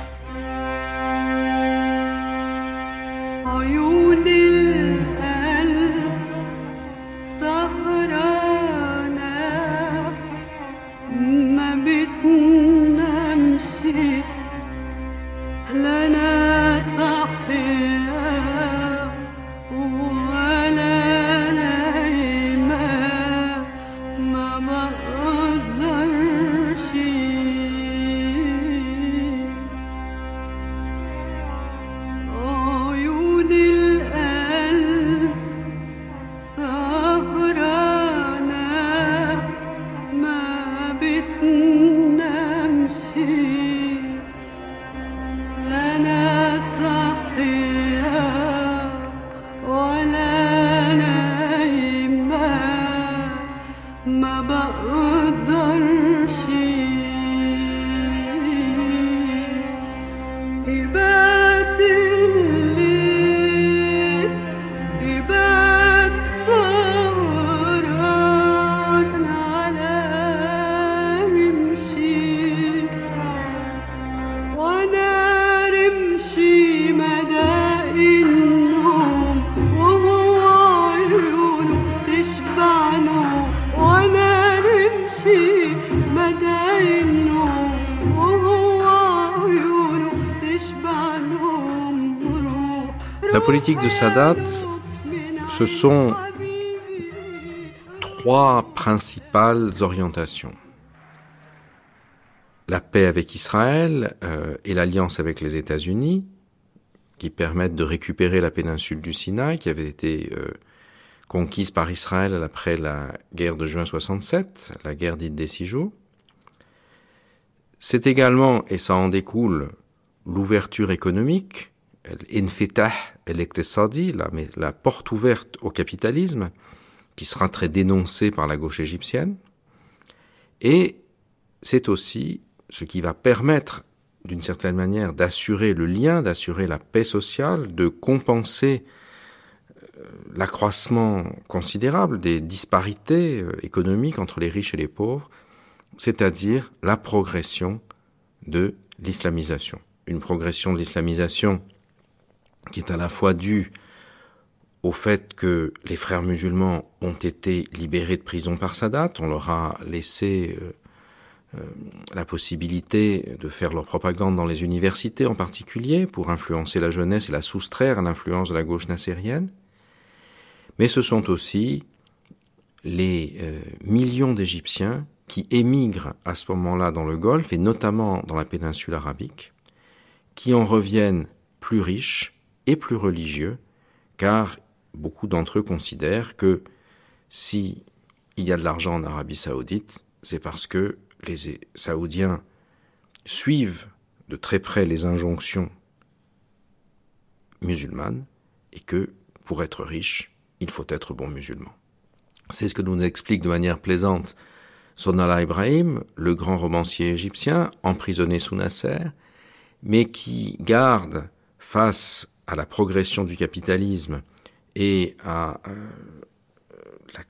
Speaker 1: De Sadat, ce sont trois principales orientations. La paix avec Israël euh, et l'alliance avec les États-Unis, qui permettent de récupérer la péninsule du Sinaï, qui avait été euh, conquise par Israël après la guerre de juin 67, la guerre dite des six. C'est également, et ça en découle, l'ouverture économique, l'infitah el-iqtisadi, la, la porte ouverte au capitalisme, qui sera très dénoncée par la gauche égyptienne. Et c'est aussi ce qui va permettre, d'une certaine manière, d'assurer le lien, d'assurer la paix sociale, de compenser euh, l'accroissement considérable des disparités euh, économiques entre les riches et les pauvres, c'est-à-dire la progression de l'islamisation. Une progression de l'islamisation qui est à la fois dû au fait que les frères musulmans ont été libérés de prison par Sadat, on leur a laissé euh, euh, la possibilité de faire leur propagande dans les universités en particulier pour influencer la jeunesse et la soustraire à l'influence de la gauche nassérienne. Mais ce sont aussi les euh, millions d'Égyptiens qui émigrent à ce moment-là dans le Golfe et notamment dans la péninsule arabique, qui en reviennent plus riches, et plus religieux, car beaucoup d'entre eux considèrent que si il y a de l'argent en Arabie saoudite, c'est parce que les Saoudiens suivent de très près les injonctions musulmanes et que pour être riche, il faut être bon musulman. C'est ce que nous explique de manière plaisante Sonala Ibrahim, le grand romancier égyptien, emprisonné sous Nasser, mais qui garde face à la progression du capitalisme et à euh, la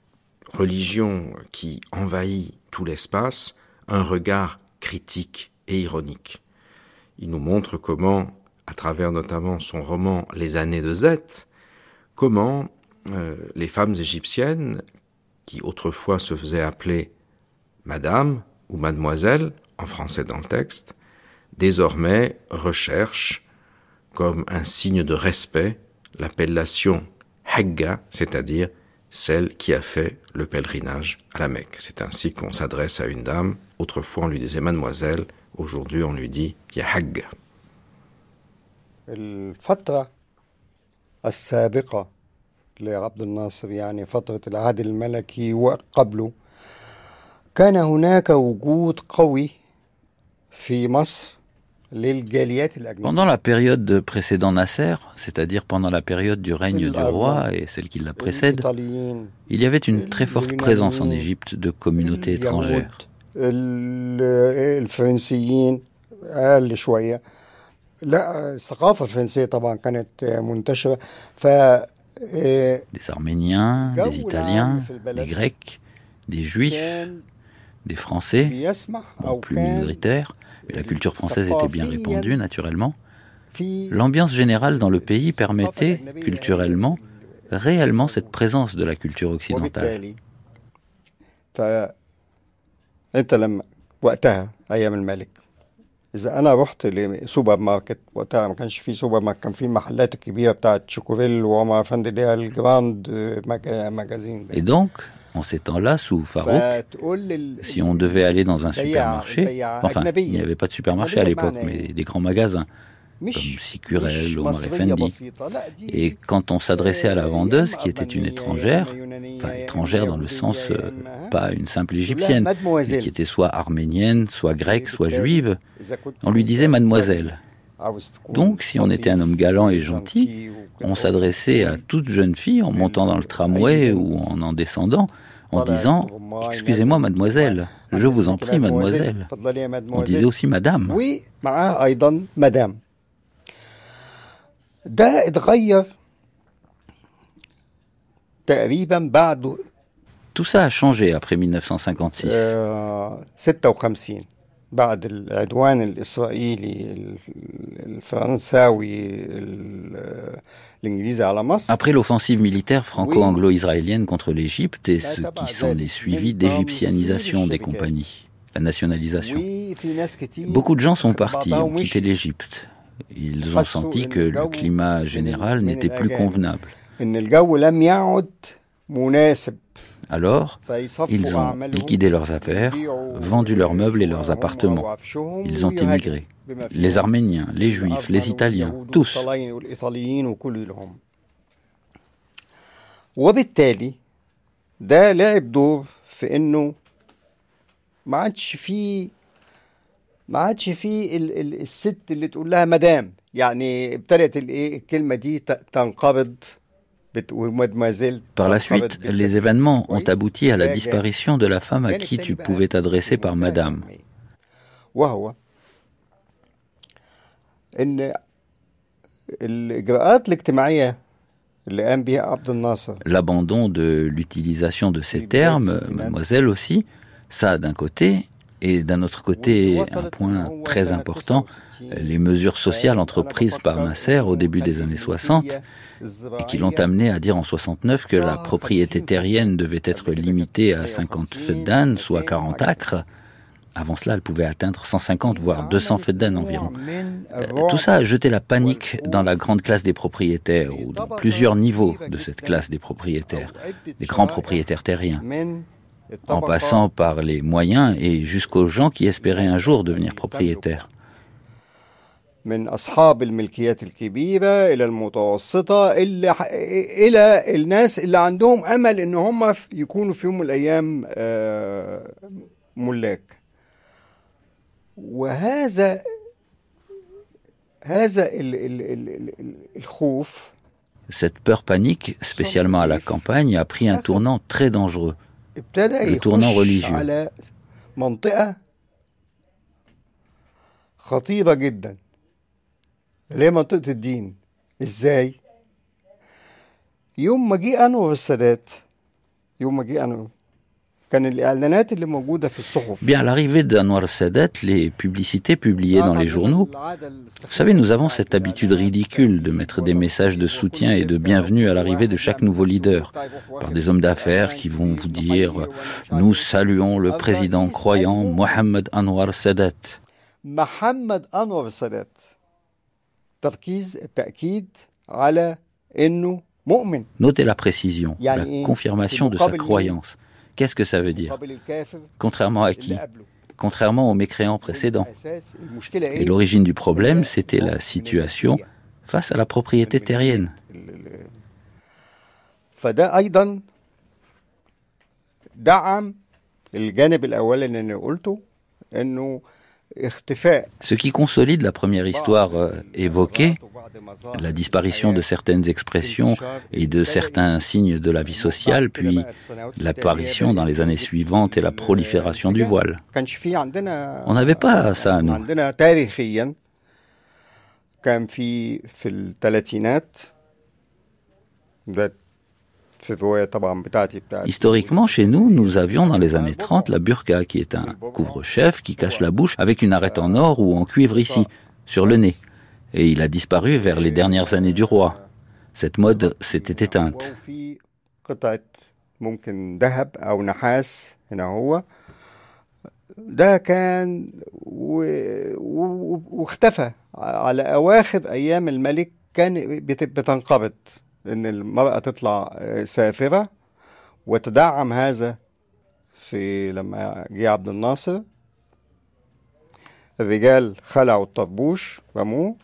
Speaker 1: religion qui envahit tout l'espace, un regard critique et ironique. Il nous montre comment, à travers notamment son roman Les années de Z, comment euh, les femmes égyptiennes, qui autrefois se faisaient appeler Madame ou Mademoiselle, en français dans le texte, désormais recherchent comme un signe de respect l'appellation Hagga, c'est-à-dire celle qui a fait le pèlerinage à la Mecque. C'est ainsi qu'on s'adresse à une dame. Autrefois, on lui disait mademoiselle. Aujourd'hui, on lui dit Ya Hagga. الفترة السابقة لعبد الناصر يعني فترة العهد الملكي وقبله كان هناك وجود قوي في مصر
Speaker 2: pendant la période précédant Nasser, c'est-à-dire pendant la période du règne du roi et celle qui la précède, il y avait une très forte présence en Égypte de communautés étrangères. Des Arméniens, des Italiens, des Grecs, des Juifs, des Français, plus minoritaires, la culture française était bien répandue naturellement, l'ambiance générale dans le pays permettait, culturellement, réellement cette présence de la culture occidentale. Et donc, en ces temps-là, sous Farouk, si on devait aller dans un supermarché, enfin, il n'y avait pas de supermarché à l'époque, mais des grands magasins, comme Sicurel, ou Effendi. Et quand on s'adressait à la vendeuse, qui était une étrangère, enfin étrangère dans le sens euh, pas une simple égyptienne, mais qui était soit arménienne, soit grecque, soit juive, on lui disait mademoiselle. Donc, si on était un homme galant et gentil, on s'adressait à toute jeune fille en montant dans le tramway ou en en descendant, en disant Excusez-moi, mademoiselle, je vous en prie, mademoiselle. On disait aussi madame.
Speaker 11: Oui, madame. ده اتغير تقريبا بعد
Speaker 2: Tout ça a changé après 1956.
Speaker 11: آه 56 بعد العدوان الإسرائيلي الفرنساوي الإنجليزي على مصر
Speaker 2: Après l'offensive militaire franco-anglo-israélienne contre l'Égypte et ce qui s'en est suivi d'égyptianisation des compagnies, la nationalisation. Beaucoup de gens sont partis, ont quitté l'Égypte. Ils ont senti que le climat général n'était plus convenable. Alors, ils ont liquidé leurs affaires, vendu leurs meubles et leurs appartements. Ils ont émigré. Les Arméniens, les Juifs, les Italiens, tous.
Speaker 11: وبالتالي ده لعب دور في انه ما عادش فيه ما عادش في الست اللي تقول لها مدام يعني ابتدت الايه الكلمه دي تنقبض
Speaker 2: Par la suite, les événements ont abouti à la disparition de la femme à qui tu pouvais t'adresser par Madame. L'abandon de l'utilisation de ces termes, mademoiselle aussi, ça d'un côté, et d'un autre côté, un point très important, les mesures sociales entreprises par Nasser au début des années 60 et qui l'ont amené à dire en 69 que la propriété terrienne devait être limitée à 50 feddan, soit 40 acres. Avant cela, elle pouvait atteindre 150 voire 200 feddan environ. Euh, tout ça a jeté la panique dans la grande classe des propriétaires ou dans plusieurs niveaux de cette classe des propriétaires, des grands propriétaires terriens en passant par les moyens et jusqu'aux gens qui espéraient un jour devenir propriétaires.
Speaker 11: من أصحاب الملكيات الكبيرة إلى المتوسطة إلى إلى الناس اللي عندهم أمل إن هم يكونوا في يوم من الأيام ملاك. وهذا هذا الخوف
Speaker 2: Cette peur panique, spécialement à la campagne, a pris un tournant très dangereux. Tournant religieux.
Speaker 11: على منطقة خطيرة جدا اللي هي منطقة الدين إزاي؟ يوم ما جه أنور السادات يوم ما جه أنور
Speaker 2: Bien, à l'arrivée d'Anwar Sadat, les publicités publiées dans les journaux, vous savez, nous avons cette habitude ridicule de mettre des messages de soutien et de bienvenue à l'arrivée de chaque nouveau leader, par des hommes d'affaires qui vont vous dire « Nous saluons le président croyant Mohamed Anwar Sadat ».
Speaker 11: Mohamed Anwar Sadat.
Speaker 2: Notez la précision, la confirmation de sa croyance. Qu'est-ce que ça veut dire Contrairement à qui Contrairement aux mécréants précédents. Et l'origine du problème, c'était la situation face à la propriété terrienne. Ce qui consolide la première histoire euh, évoquée, la disparition de certaines expressions et de certains signes de la vie sociale, puis l'apparition dans les années suivantes et la prolifération du voile. On n'avait pas ça à nous. Historiquement, chez nous, nous avions dans les années 30 la burqa, qui est un couvre-chef qui cache la bouche avec une arête en or ou en cuivre ici, sur le nez. Et il a disparu vers les dernières années du roi. Cette mode s'était éteinte.
Speaker 11: ده كان واختفى على اواخر ايام الملك كان بتنقبض ان المراه تطلع سافره وتدعم هذا في لما جه عبد الناصر الرجال خلعوا الطربوش رموه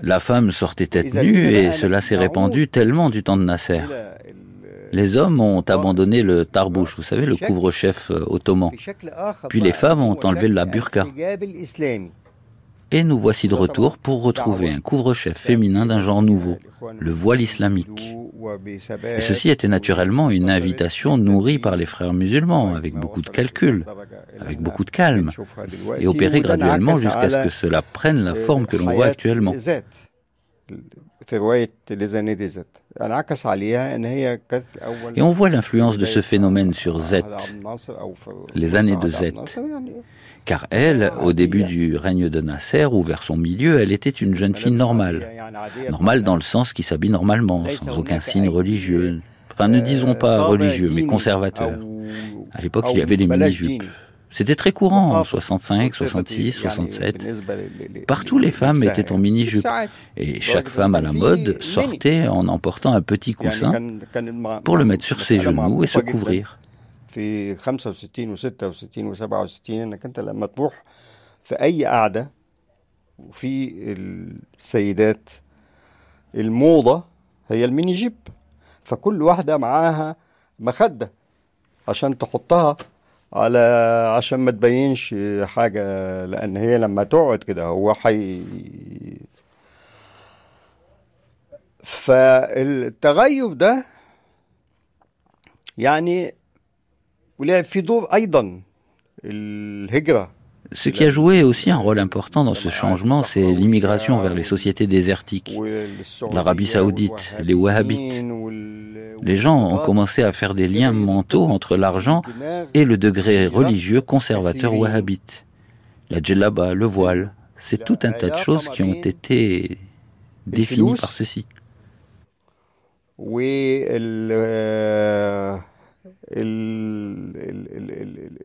Speaker 2: La femme sortait tête nue et cela s'est répandu tellement du temps de Nasser. Les hommes ont abandonné le tarbouche, vous savez, le couvre-chef ottoman. Puis les femmes ont enlevé la burqa. Et nous voici de retour pour retrouver un couvre-chef féminin d'un genre nouveau, le voile islamique. Et ceci était naturellement une invitation nourrie par les frères musulmans, avec beaucoup de calculs, avec beaucoup de calme, et opérée graduellement jusqu'à ce que cela prenne la forme que l'on voit actuellement. Et on voit l'influence de ce phénomène sur Z, les années de Z. Car elle, au début du règne de Nasser ou vers son milieu, elle était une jeune fille normale. Normale dans le sens qui s'habille normalement, sans aucun signe religieux. Enfin, ne disons pas religieux, mais conservateur. À l'époque, il y avait les mini-jupes. C'était très courant en 65, 66, 67. Partout, les femmes étaient en mini-jupe. Et chaque femme à la mode sortait en emportant un petit coussin pour le mettre sur ses genoux et se couvrir.
Speaker 11: على عشان ما تبينش حاجة لأن هي لما تقعد كده هو حي فالتغيب ده يعني ولعب في دور أيضا الهجرة
Speaker 2: Ce qui a joué aussi un rôle important dans ce changement, c'est l'immigration vers les sociétés désertiques, l'Arabie saoudite, les wahhabites. Les gens ont commencé à faire des liens mentaux entre l'argent et le degré religieux conservateur wahhabite. La djellaba, le voile, c'est tout un tas de choses qui ont été définies par ceci.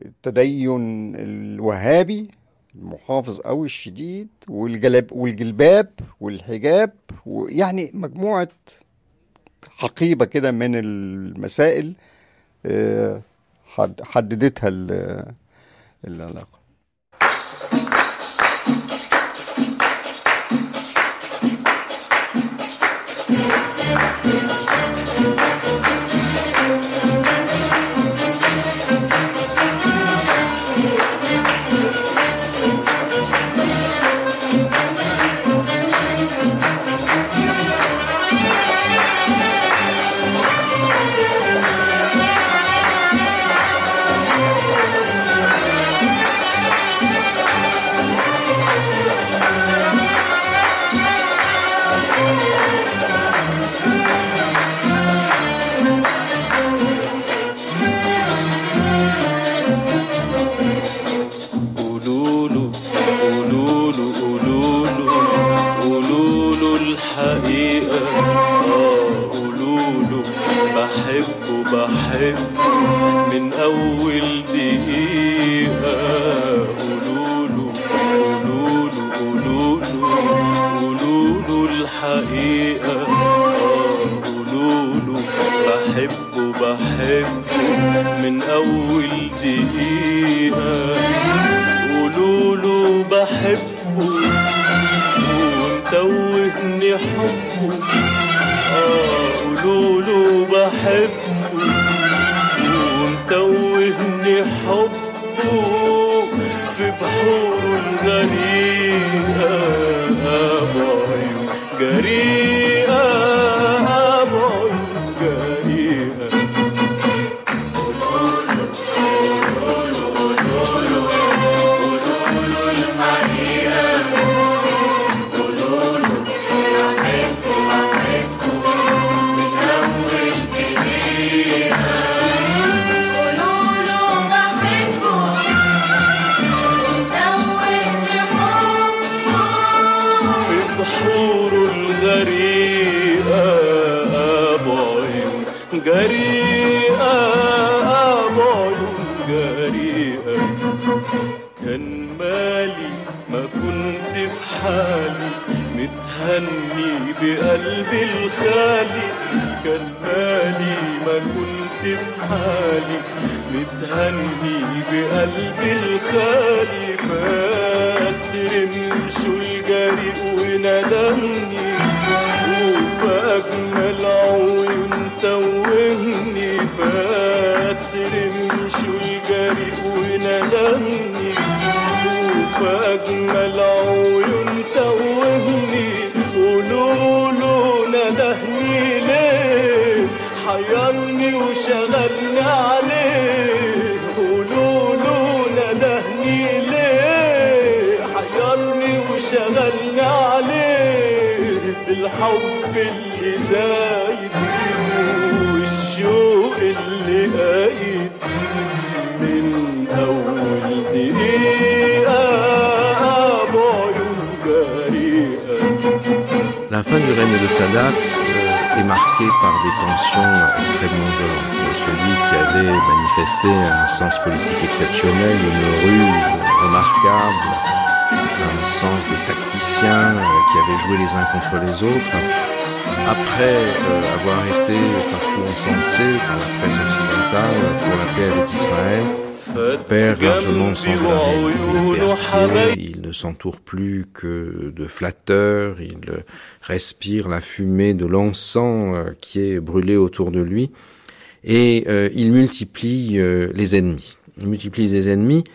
Speaker 11: التدين الوهابي المحافظ قوي الشديد والجلب والجلباب والحجاب ويعني مجموعة حقيبه كده من المسائل
Speaker 12: آه، حددتها العلاقه بقلبي الخالي ما ترمشوا الجريء وندم الحب اللي زايد والشوق اللي قايد من أول دقيقة بعيون جريئة
Speaker 1: La fin du règne de Sadat euh, est marquée par des tensions extrêmement violentes. Celui qui avait manifesté un sens politique exceptionnel, une ruse remarquable, un sens de tacticien euh, qui avait joué les uns contre les autres, après euh, avoir été partout encensé par la presse occidentale pour la paix avec Israël, perd largement le sens. Il ne s'entoure plus que de flatteurs, il respire la fumée de l'encens euh, qui est brûlé autour de lui et il multiplie les ennemis. Il multiplie les ennemis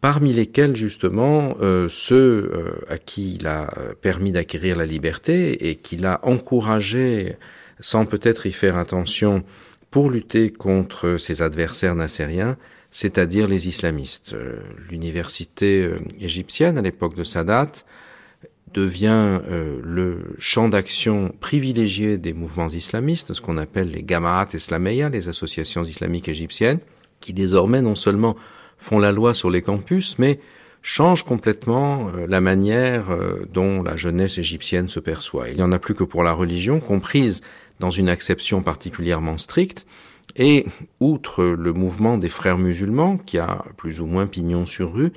Speaker 1: parmi lesquels justement euh, ceux euh, à qui il a permis d'acquérir la liberté et qu'il a encouragé sans peut-être y faire attention pour lutter contre ses adversaires nassériens, c'est-à-dire les islamistes. L'université égyptienne à l'époque de Sadat devient euh, le champ d'action privilégié des mouvements islamistes, ce qu'on appelle les Gamaat Islameya, les associations islamiques égyptiennes, qui désormais non seulement font la loi sur les campus, mais changent complètement euh, la manière euh, dont la jeunesse égyptienne se perçoit. Il n'y en a plus que pour la religion, comprise dans une acception particulièrement stricte, et outre le mouvement des frères musulmans, qui a plus ou moins pignon sur rue,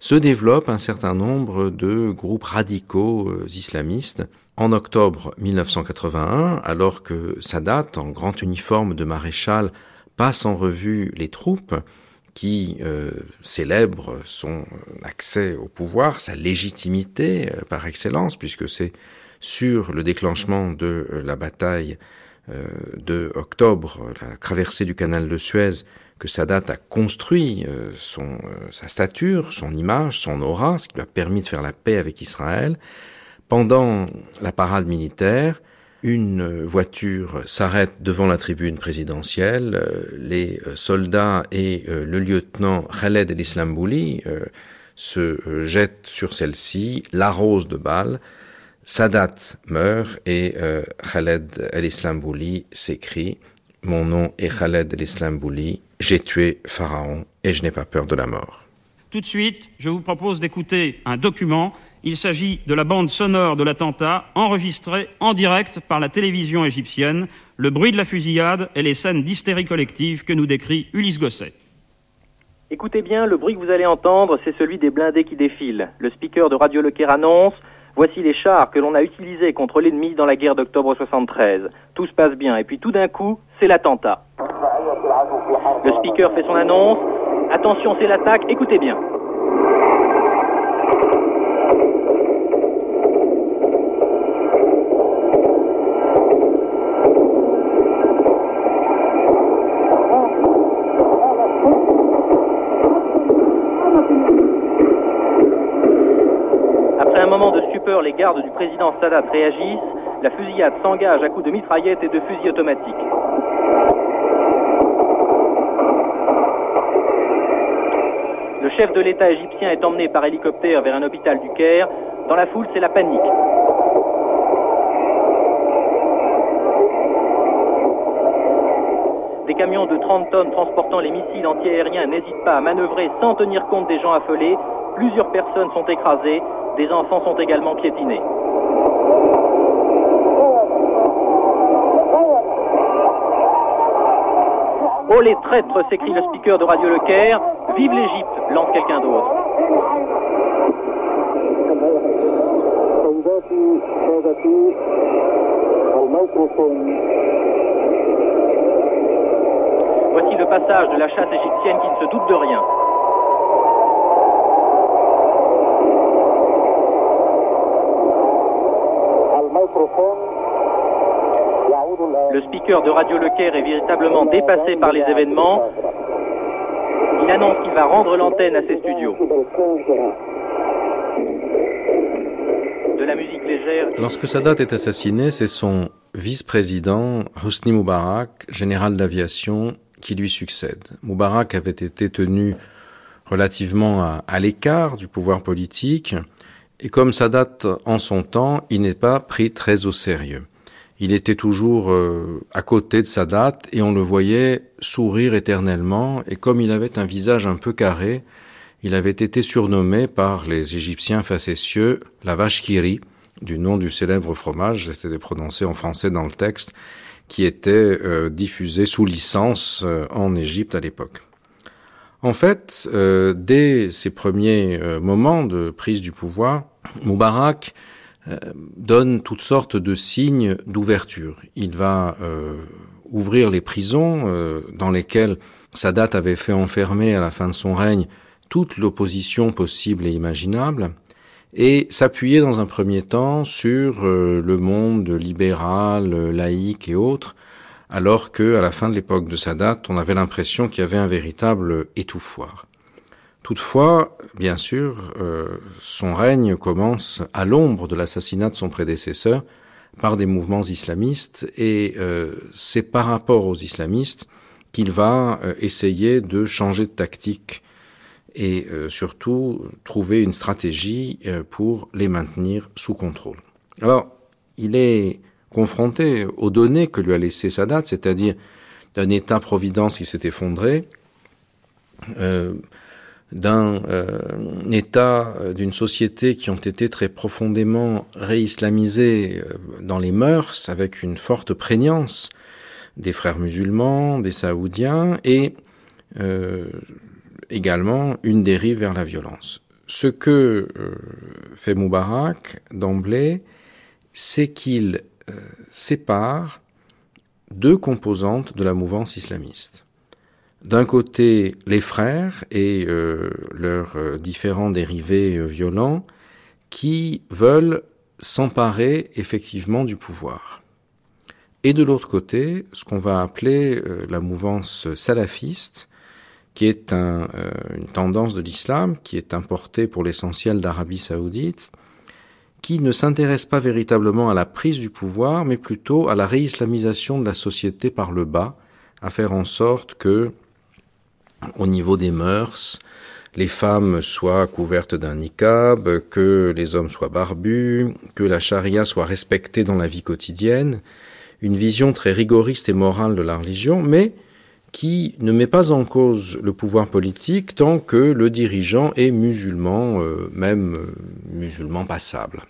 Speaker 1: se développe un certain nombre de groupes radicaux euh, islamistes. En octobre 1981, alors que Sadat, en grand uniforme de maréchal, passe en revue les troupes qui euh, célèbrent son accès au pouvoir, sa légitimité euh, par excellence, puisque c'est sur le déclenchement de euh, la bataille de octobre, la traversée du canal de Suez, que Sadat a construit son, sa stature, son image, son aura, ce qui lui a permis de faire la paix avec Israël. Pendant la parade militaire, une voiture s'arrête devant la tribune présidentielle. Euh, les soldats et le lieutenant Khaled el-Islambouli se jettent sur celle-ci, l'arrosent de balles. Sadat meurt et Khaled el-Islambouli s'écrie Mon nom est Khaled el-Islambouli, j'ai tué Pharaon et je n'ai pas peur de la mort.
Speaker 13: Tout de suite, je vous propose d'écouter un document. Il s'agit de la bande sonore de l'attentat enregistrée en direct par la télévision égyptienne, le bruit de la fusillade et les scènes d'hystérie collective que nous décrit Ulysse Gosset.
Speaker 14: Écoutez bien, le bruit que vous allez entendre, c'est celui des blindés qui défilent. Le speaker de Radio Le Caire annonce Voici les chars que l'on a utilisés contre l'ennemi dans la guerre d'octobre 73. Tout se passe bien, et puis tout d'un coup, c'est l'attentat. Le speaker fait son annonce. Attention, c'est l'attaque, écoutez bien. Après un les gardes du président Sadat réagissent. La fusillade s'engage à coups de mitraillettes et de fusils automatiques. Le chef de l'État égyptien est emmené par hélicoptère vers un hôpital du Caire. Dans la foule, c'est la panique. Des camions de 30 tonnes transportant les missiles antiaériens n'hésitent pas à manœuvrer sans tenir compte des gens affolés. Plusieurs personnes sont écrasées. Des enfants sont également piétinés. Oh les traîtres s'écrie le speaker de Radio Le Caire. Vive l'Égypte lance quelqu'un d'autre. Voici le passage de la chasse égyptienne qui ne se doute de rien. Le speaker de Radio Le Caire est véritablement dépassé par les événements. Il annonce qu'il va rendre l'antenne à ses studios.
Speaker 1: Lorsque Sadat est assassiné, c'est son vice-président, Hosni Moubarak, général d'aviation, qui lui succède. Moubarak avait été tenu relativement à, à l'écart du pouvoir politique, et comme Sadat en son temps, il n'est pas pris très au sérieux. Il était toujours euh, à côté de Sadat et on le voyait sourire éternellement et comme il avait un visage un peu carré, il avait été surnommé par les Égyptiens facétieux la vache Kiri, du nom du célèbre fromage, c'était prononcé en français dans le texte, qui était euh, diffusé sous licence euh, en Égypte à l'époque. En fait, euh, dès ses premiers moments de prise du pouvoir, Moubarak donne toutes sortes de signes d'ouverture. Il va ouvrir les prisons dans lesquelles Sadat avait fait enfermer à la fin de son règne toute l'opposition possible et imaginable et s'appuyer dans un premier temps sur euh, le monde libéral, laïque et autres, alors que à la fin de l'époque de Sadat, on avait l'impression qu'il y avait un véritable étouffoir. Toutefois, bien sûr, euh, son règne commence à l'ombre de l'assassinat de son prédécesseur par des mouvements islamistes, et euh, c'est par rapport aux islamistes qu'il va essayer de changer de tactique et euh, surtout trouver une stratégie euh, pour les maintenir sous contrôle. Alors, il est confronté aux données que lui a laissé Sadat, c'est-à-dire d'un État-providence qui s'est effondré, euh, d'un État, d'une société qui ont été très profondément réislamisées dans les mœurs, avec une forte prégnance des frères musulmans, des saoudiens, et également une dérive vers la violence. Ce que euh, fait Moubarak d'emblée, c'est qu'il euh, sépare deux composantes de la mouvance islamiste. D'un côté, les frères et euh, leurs différents dérivés violents qui veulent s'emparer effectivement du pouvoir. Et de l'autre côté, ce qu'on va appeler la mouvance salafiste, qui est un, euh, une tendance de l'islam qui est importée pour l'essentiel d'Arabie saoudite, qui ne s'intéresse pas véritablement à la prise du pouvoir, mais plutôt à la réislamisation de la société par le bas, à faire en sorte que, au niveau des mœurs, les femmes soient couvertes d'un niqab, que les hommes soient barbus, que la charia soit respectée dans la vie quotidienne, une vision très rigoriste et morale de la religion, mais qui ne met pas en cause le pouvoir politique tant que le dirigeant est musulman, euh, même euh, musulman passable.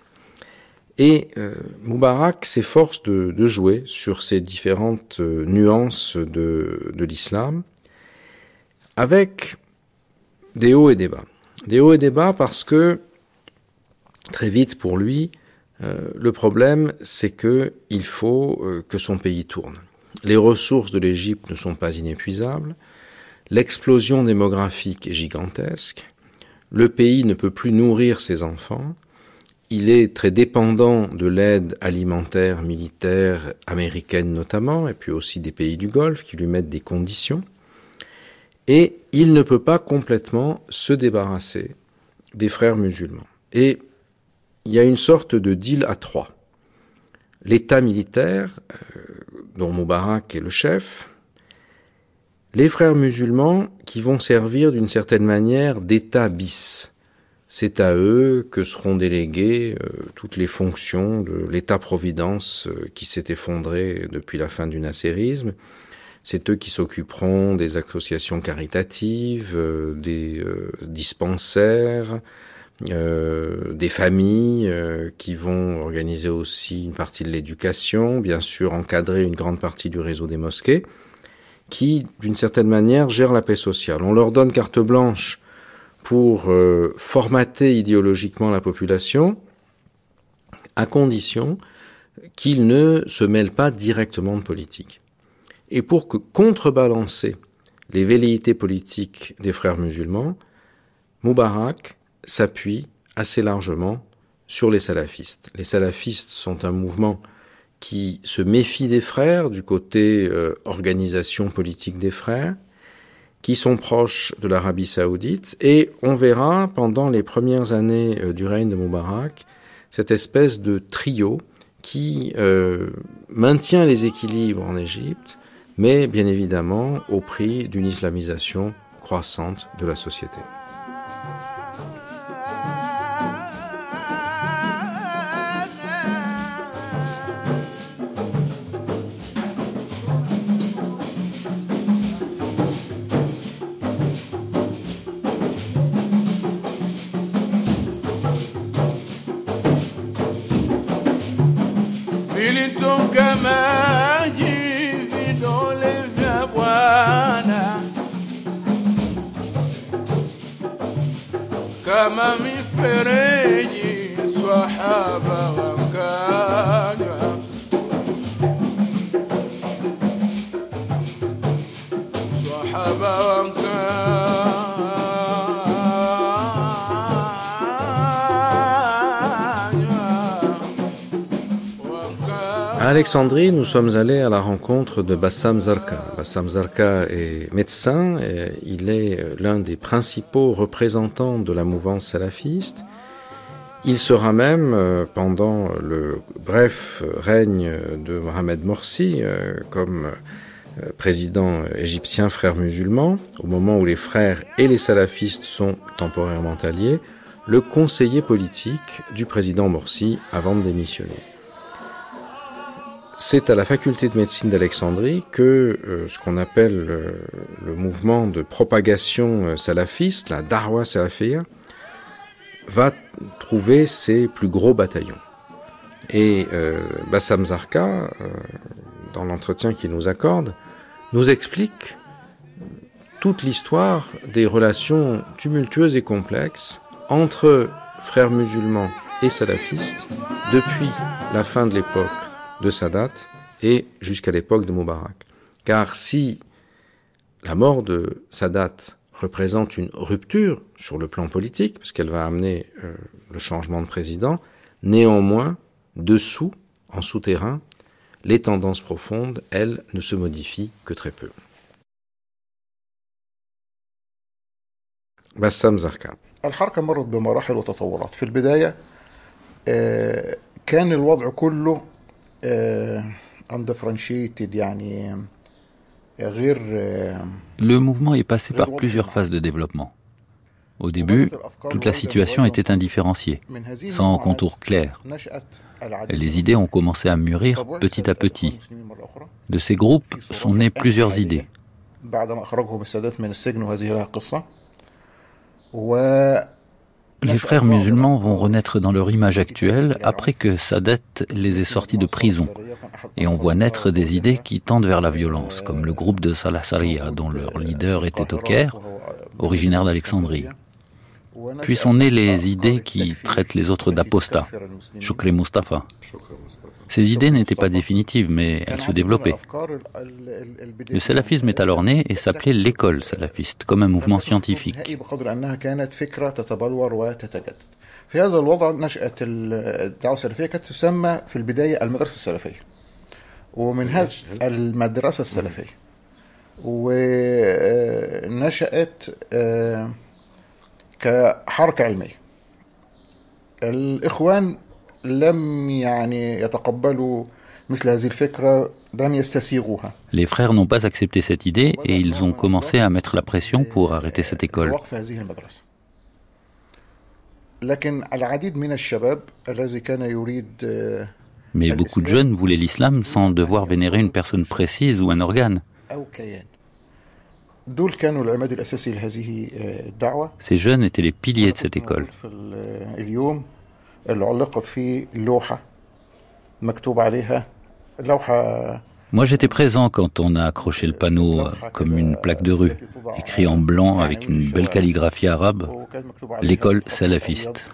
Speaker 1: Et euh, Moubarak s'efforce de, jouer sur ces différentes nuances de l'islam avec des hauts et des bas. Des hauts et des bas parce que très vite pour lui, le problème c'est que il faut que son pays tourne. Les ressources de l'Égypte ne sont pas inépuisables, l'explosion démographique est gigantesque, le pays ne peut plus nourrir ses enfants, il est très dépendant de l'aide alimentaire, militaire, américaine notamment, et puis aussi des pays du Golfe qui lui mettent des conditions, et il ne peut pas complètement se débarrasser des frères musulmans. Et il y a une sorte de deal à trois. L'État militaire, euh, dont Moubarak est le chef, les frères musulmans qui vont servir d'une certaine manière d'État bis. C'est à eux que seront déléguées euh, toutes les fonctions de l'État-providence euh, qui s'est effondré depuis la fin du nasserisme. C'est eux qui s'occuperont des associations caritatives, euh, des dispensaires, euh, des familles euh, qui vont organiser aussi une partie de l'éducation, bien sûr encadrer une grande partie du réseau des mosquées. qui, d'une certaine manière, gèrent la paix sociale. On leur donne carte blanche pour euh, formater idéologiquement la population, à condition qu'ils ne se mêlent pas directement de politique. Et pour que contrebalancer les velléités politiques des frères musulmans, Moubarak s'appuie assez largement sur les salafistes. Les salafistes sont un mouvement qui se méfie des frères du côté euh, organisation politique des frères, qui sont proches de l'Arabie saoudite, et on verra pendant les premières années euh, du règne de Moubarak cette espèce de trio qui euh, maintient les équilibres en Égypte, mais bien évidemment au prix d'une islamisation croissante de la société. À Alexandrie, nous sommes allés à la rencontre de Bassam Zarka. Bassam Zarka est médecin, il est l'un des principaux représentants de la mouvance salafiste. Il sera même, euh, pendant le bref règne de Mohamed Morsi, euh, comme euh, président égyptien frère musulman, au moment où les frères et les salafistes sont temporairement alliés, le conseiller politique du président Morsi avant de démissionner. C'est à la faculté de médecine d'Alexandrie que euh, ce qu'on appelle euh, le mouvement de propagation euh, salafiste, la Darwa salafia, va trouver ses plus gros bataillons. Et Bassam Zarka, dans l'entretien qu'il nous accorde, nous explique toute l'histoire des relations tumultueuses et complexes entre frères musulmans et salafistes depuis la fin de l'époque de Sadat et jusqu'à l'époque de Moubarak. Car si la mort de Sadat représente une rupture sur le plan politique, parce qu'elle va amener euh, le changement de président, néanmoins, dessous, en souterrain, les tendances profondes, elles, ne se modifient que très peu. Bassam Zarka.
Speaker 15: الحركة مرت بمراحل وتطورات في البداية كان الوضع كله
Speaker 2: le mouvement est passé par plusieurs phases de développement. Au début, toute la situation était indifférenciée, sans contour clair. les idées ont commencé à mûrir petit à petit. De ces groupes sont nées plusieurs idées. Les frères musulmans vont renaître dans leur image actuelle après que Sadat les ait sortis de prison. Et on voit naître des idées qui tendent vers la violence, comme le groupe de Salah Saria, dont leur leader était au Caire, originaire d'Alexandrie. Puis sont nées les idées qui traitent les autres d'apostats, Shukri Mustafa. Ces idées n'étaient pas définitives, mais elles se développaient. Le salafisme est alors né et s'appelait l'école salafiste, comme un mouvement scientifique.
Speaker 15: في هذا الوضع نشأت الدعوة السلفية كانت تسمى في البداية المدرسة السلفية ومن هذا المدرسة السلفية ونشأت كحركة علمية الإخوان
Speaker 2: Les frères n'ont pas accepté cette idée et ils ont commencé à mettre la pression pour arrêter cette école. Mais beaucoup de jeunes voulaient l'islam sans devoir vénérer une personne précise ou un organe. Ces jeunes étaient les piliers de cette école. Moi j'étais présent quand on a accroché le panneau euh, comme une plaque de rue, écrit en blanc avec une belle calligraphie arabe, l'école salafiste.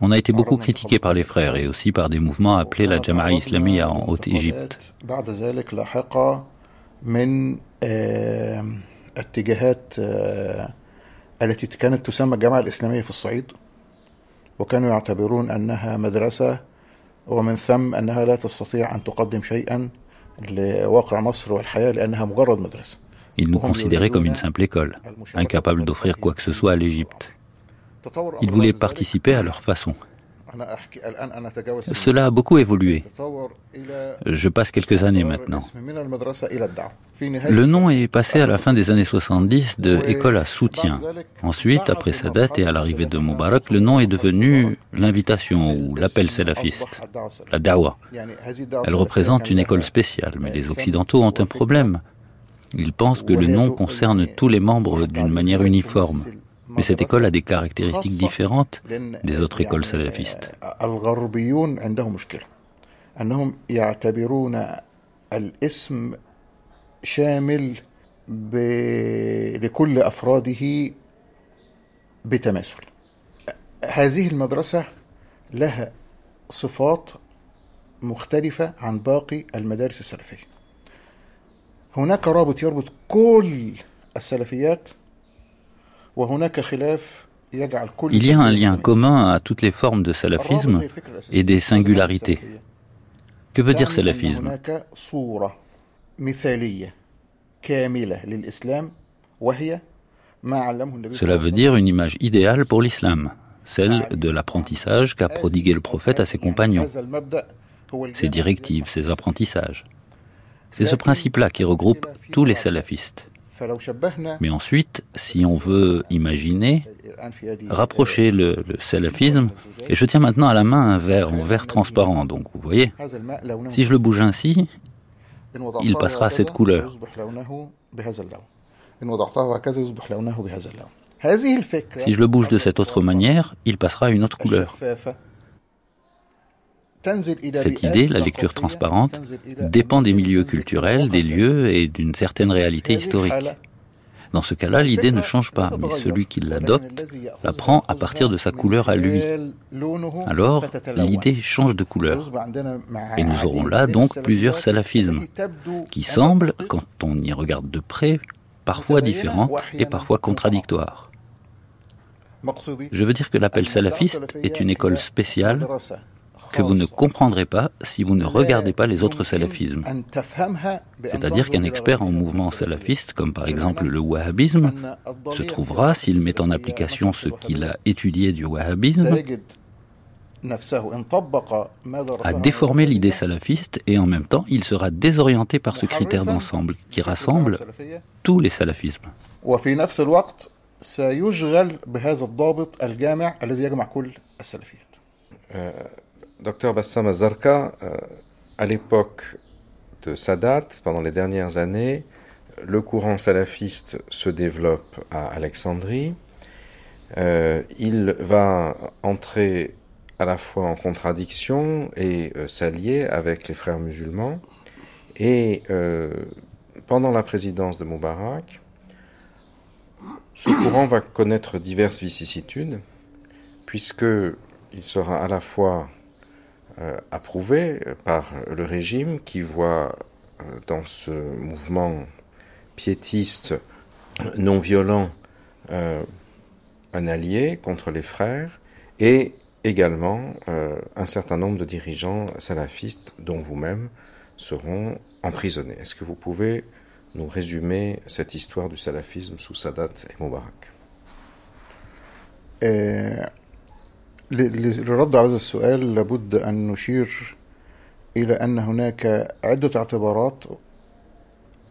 Speaker 2: On a été beaucoup critiqué par les frères et aussi par des mouvements appelés la Jama'a Islamia en Haute-Égypte.
Speaker 15: اتجاهات آه، التي كانت تسمى الجامعة الإسلامية في الصعيد وكانوا يعتبرون أنها مدرسة ومن ثم أنها لا تستطيع أن تقدم شيئا لواقع مصر والحياة لأنها مجرد مدرسة.
Speaker 2: Ils nous considéraient comme une simple école, incapable d'offrir quoi que ce soit à l'Égypte. Ils voulaient participer à leur façon. Cela a beaucoup évolué. Je passe quelques années maintenant. Le nom est passé à la fin des années 70 de École à soutien. Ensuite, après sa date et à l'arrivée de Moubarak, le nom est devenu l'invitation ou l'appel salafiste, la dawa. Elle représente une école spéciale, mais les Occidentaux ont un problème. Ils pensent que le nom concerne tous les membres d'une manière uniforme. Mais cette école a des caractéristiques différentes des autres écoles salafistes.
Speaker 15: لكل أفراده بتماثل هذه المدرسة لها صفات مختلفة عن باقي المدارس السلفية هناك رابط يربط كل السلفيات
Speaker 2: Il y a un lien commun à toutes les formes de salafisme et des singularités. Que veut dire salafisme Cela veut dire une image idéale pour l'islam, celle de l'apprentissage qu'a prodigué le prophète à ses compagnons, ses directives, ses apprentissages. C'est ce principe-là qui regroupe tous les salafistes. Mais ensuite, si on veut imaginer, rapprocher le, le, salafisme, et je tiens maintenant à la main un verre, un verre transparent, donc vous voyez, si je le bouge ainsi, il passera à cette couleur. Si je le bouge de cette autre manière, il passera à une autre couleur. Cette idée, la lecture transparente, dépend des milieux culturels, des lieux et d'une certaine réalité historique. Dans ce cas-là, l'idée ne change pas, mais celui qui l'adopte la prend à partir de sa couleur à lui. Alors, l'idée change de couleur. Et nous aurons là donc plusieurs salafismes, qui semblent, quand on y regarde de près, parfois différents et parfois contradictoires. Je veux dire que l'appel salafiste est une école spéciale que vous ne comprendrez pas si vous ne regardez pas les autres salafismes.
Speaker 15: أن تفهمها بأن
Speaker 2: C'est-à-dire qu'un expert en mouvement salafiste, comme par exemple le wahhabisme, se trouvera, s'il met en application ce qu'il a étudié du wahhabisme,
Speaker 15: سيجد نفسه إن طبق ما
Speaker 2: à
Speaker 15: درسه
Speaker 2: déformer l'idée salafiste et en même temps il sera désorienté par ce critère d'ensemble qui rassemble
Speaker 15: السلفية
Speaker 2: tous les salafismes.
Speaker 15: وفي نفس الوقت سيشغل بهذا الضابط الجامع الذي يجمع كل السلفيات
Speaker 1: Euh, Docteur Bassam Azarka, euh, à l'époque de Sadat, pendant les dernières années, le courant salafiste se développe à Alexandrie. Euh, il va entrer à la fois en contradiction et euh, s'allier avec les frères musulmans. Et pendant la présidence de Moubarak, ce courant va connaître diverses vicissitudes, puisque il sera à la fois euh, Approuvé euh, par le régime qui voit euh, dans ce mouvement piétiste non violent un allié contre les frères et également un certain nombre de dirigeants salafistes dont vous-même seront emprisonnés. Est-ce que vous pouvez nous résumer cette histoire du salafisme sous Sadat et Moubarak?
Speaker 15: للرد على هذا السؤال لابد أن نشير إلى أن هناك عدة اعتبارات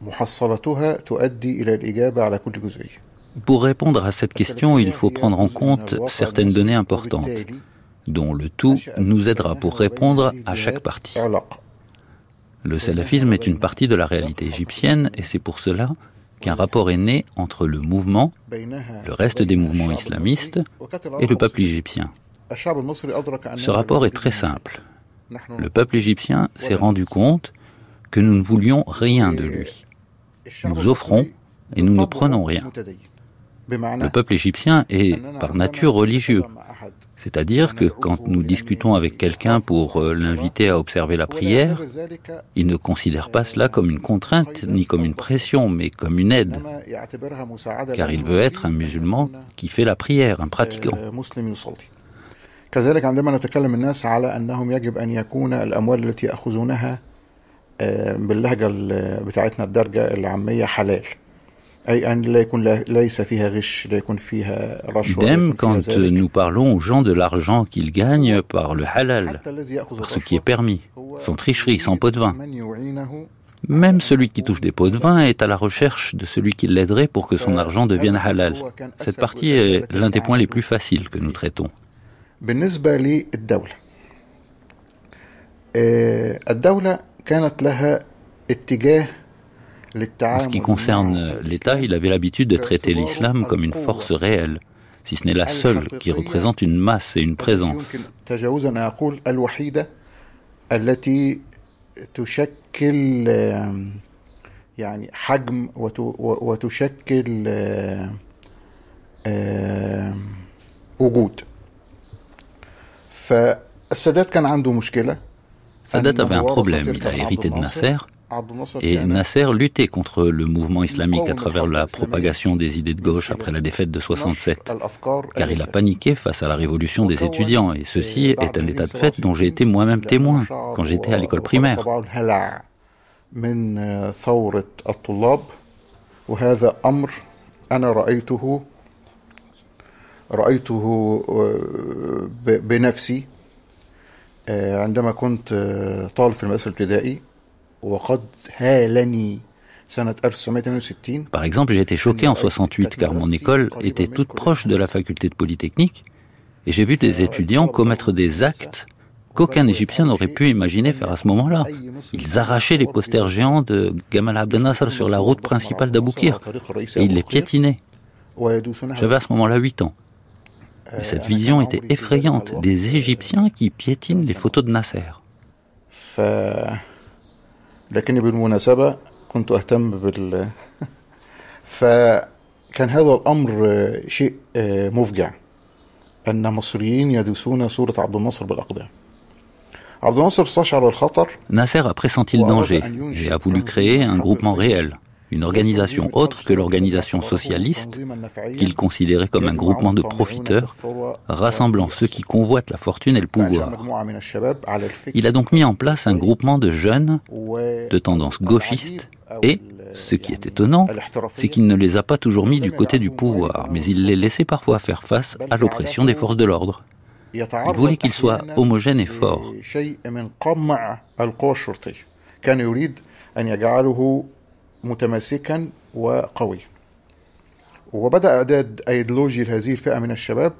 Speaker 15: محصلتها تؤدي إلى الإجابة على كل جزئية
Speaker 2: Pour répondre à cette question, il faut prendre en compte certaines données importantes, dont le tout nous aidera pour répondre à chaque partie.
Speaker 15: علاقة
Speaker 2: Le salafisme est une partie de la réalité égyptienne et c'est pour cela qu'un rapport est né entre le mouvement, le reste des mouvements islamistes et le peuple égyptien. Ce rapport est très simple. Le peuple égyptien s'est rendu compte que nous ne voulions rien de lui. Nous offrons et nous ne prenons rien. Le peuple égyptien est par nature religieux. C'est-à-dire que quand nous discutons avec quelqu'un pour euh, l'inviter à observer la prière, il ne considère pas cela comme une contrainte ni comme une pression, mais comme une aide. Car il veut être un musulman qui fait la prière, un pratiquant.
Speaker 15: كذلك عندما نتكلم الناس على انهم يجب ان يكون الاموال التي ياخذونها باللهجه بتاعتنا الدارجه العاميه حلال
Speaker 2: Idem quand nous parlons aux gens de l'argent qu'ils gagnent par le halal, par ce qui est permis, sans tricherie, sans pot de vin. Même celui qui touche des pots de vin est à la recherche de celui qui l'aiderait pour que son argent devienne halal. Cette partie est l'un des points les plus faciles que nous traitons. En ce qui concerne l'État, il avait l'habitude de traiter l'islam comme une force réelle, si ce n'est la seule qui représente une masse et une présence.
Speaker 15: يعني حجم وتشكل وجود
Speaker 2: Sadat avait un problème, il a hérité de Nasser, et Nasser luttait contre le mouvement islamique à travers la propagation des idées de gauche après la défaite de 67, car il a paniqué face à la révolution des étudiants, et ceci est un état de fait dont j'ai été moi-même témoin quand j'étais à l'école primaire.
Speaker 15: عندما كنت طالب في المدرسة الابتدائي وقد هالني
Speaker 2: Par exemple, j'ai été choqué en 68 car mon école était toute proche de la faculté de Polytechnique et j'ai vu des étudiants commettre des actes qu'aucun Égyptien n'aurait pu imaginer faire à ce moment-là. Ils arrachaient les posters géants de Gamal Abdel Nasser sur la route principale d'Aboukir et ils les piétinaient. J'avais à ce moment-là 8 ans. Et cette vision était effrayante des Égyptiens qui piétinent les photos de Nasser.
Speaker 15: لكني بالمناسبة كنت أهتم بال فكان هذا الأمر شيء مفجع أن مصريين يدوسون صورة عبد الناصر بالأقدام عبد الناصر استشعر الخطر
Speaker 2: Nasser a pressenti le danger et a voulu créer un groupement réel, une organisation autre que l'organisation socialiste qu'il considérait comme un groupement de profiteurs rassemblant ceux qui convoitent la fortune et le pouvoir. Il a donc mis en place un groupement de jeunes de tendance gauchiste et, ce qui est étonnant, c'est qu'il ne les a pas toujours mis du côté du pouvoir, mais il les laissait parfois faire face à l'oppression des forces de l'ordre. Il voulait qu'ils soient homogènes et forts.
Speaker 15: متماسكا وقوي وبدأ إعداد أيديولوجي لهذه الفئة من الشباب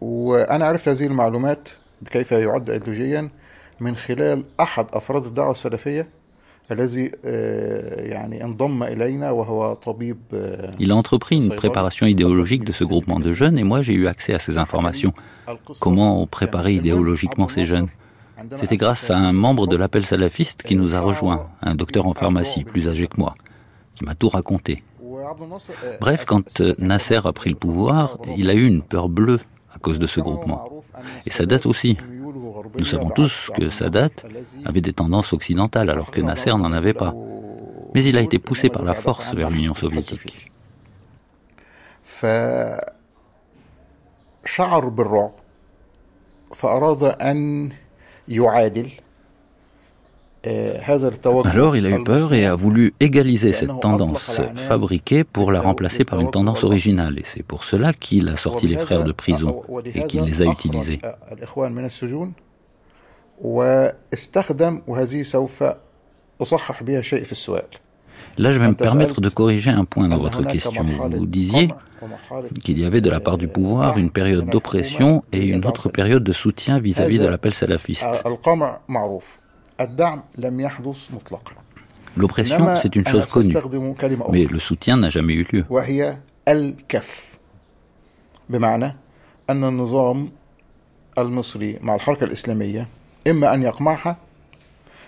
Speaker 15: وأنا عرفت هذه المعلومات كيف يعد أيديولوجيا من خلال أحد أفراد الدعوة السلفية الذي يعني انضم إلينا وهو طبيب
Speaker 2: Il a entrepris une préparation idéologique de ce groupement de jeunes et moi j'ai eu accès à ces informations. Comment préparer idéologiquement ces jeunes C'était grâce à un membre de l'appel salafiste qui nous a rejoints, un docteur en pharmacie plus âgé que moi qui m'a tout raconté. Bref, quand Nasser a pris le pouvoir, il a eu une peur bleue à cause de ce groupement. Et Sadat aussi. Nous savons tous que Sadat avait des tendances occidentales alors que Nasser n'en avait pas. Mais il a été poussé par la force vers l'Union soviétique. Alors il a eu peur et a voulu égaliser cette tendance fabriquée pour la remplacer par une tendance originale. Et c'est pour cela qu'il a sorti les frères de prison et qu'il les a utilisés. Là, je vais me permettre de corriger un point dans votre question. Vous disiez qu'il y avait de la part du pouvoir une période d'oppression et une autre période de soutien vis-à-vis -vis de l'appel salafiste. L'oppression, c'est une chose connue, mais le soutien n'a jamais eu lieu.
Speaker 15: وهي الكف بمعنى أن النظام المصري مع الحركة الإسلامية إما أن يقمعها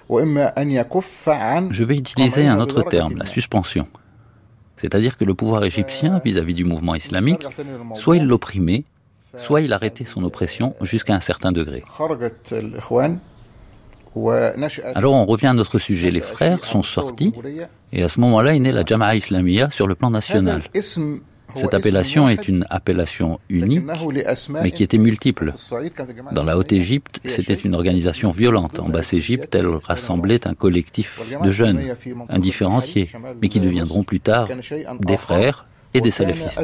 Speaker 15: وإما أن يكف عن
Speaker 2: Je vais utiliser un autre terme, la suspension. C'est-à-dire que le pouvoir égyptien, vis-à-vis du mouvement islamique, soit il l'opprimait, soit il arrêtait son oppression jusqu'à un certain degré.
Speaker 15: خرجت الإخوان ونشأت
Speaker 2: Alors on revient à notre sujet. Les frères sont sortis et à ce moment-là est née la Jama'a Islamiyya sur le plan national. Cette appellation est une appellation unique, mais qui était multiple. Dans la Haute-Égypte, c'était une organisation violente. En Basse-Égypte, elle rassemblait un collectif de jeunes, indifférenciés, mais qui deviendront plus tard des frères et des salafistes.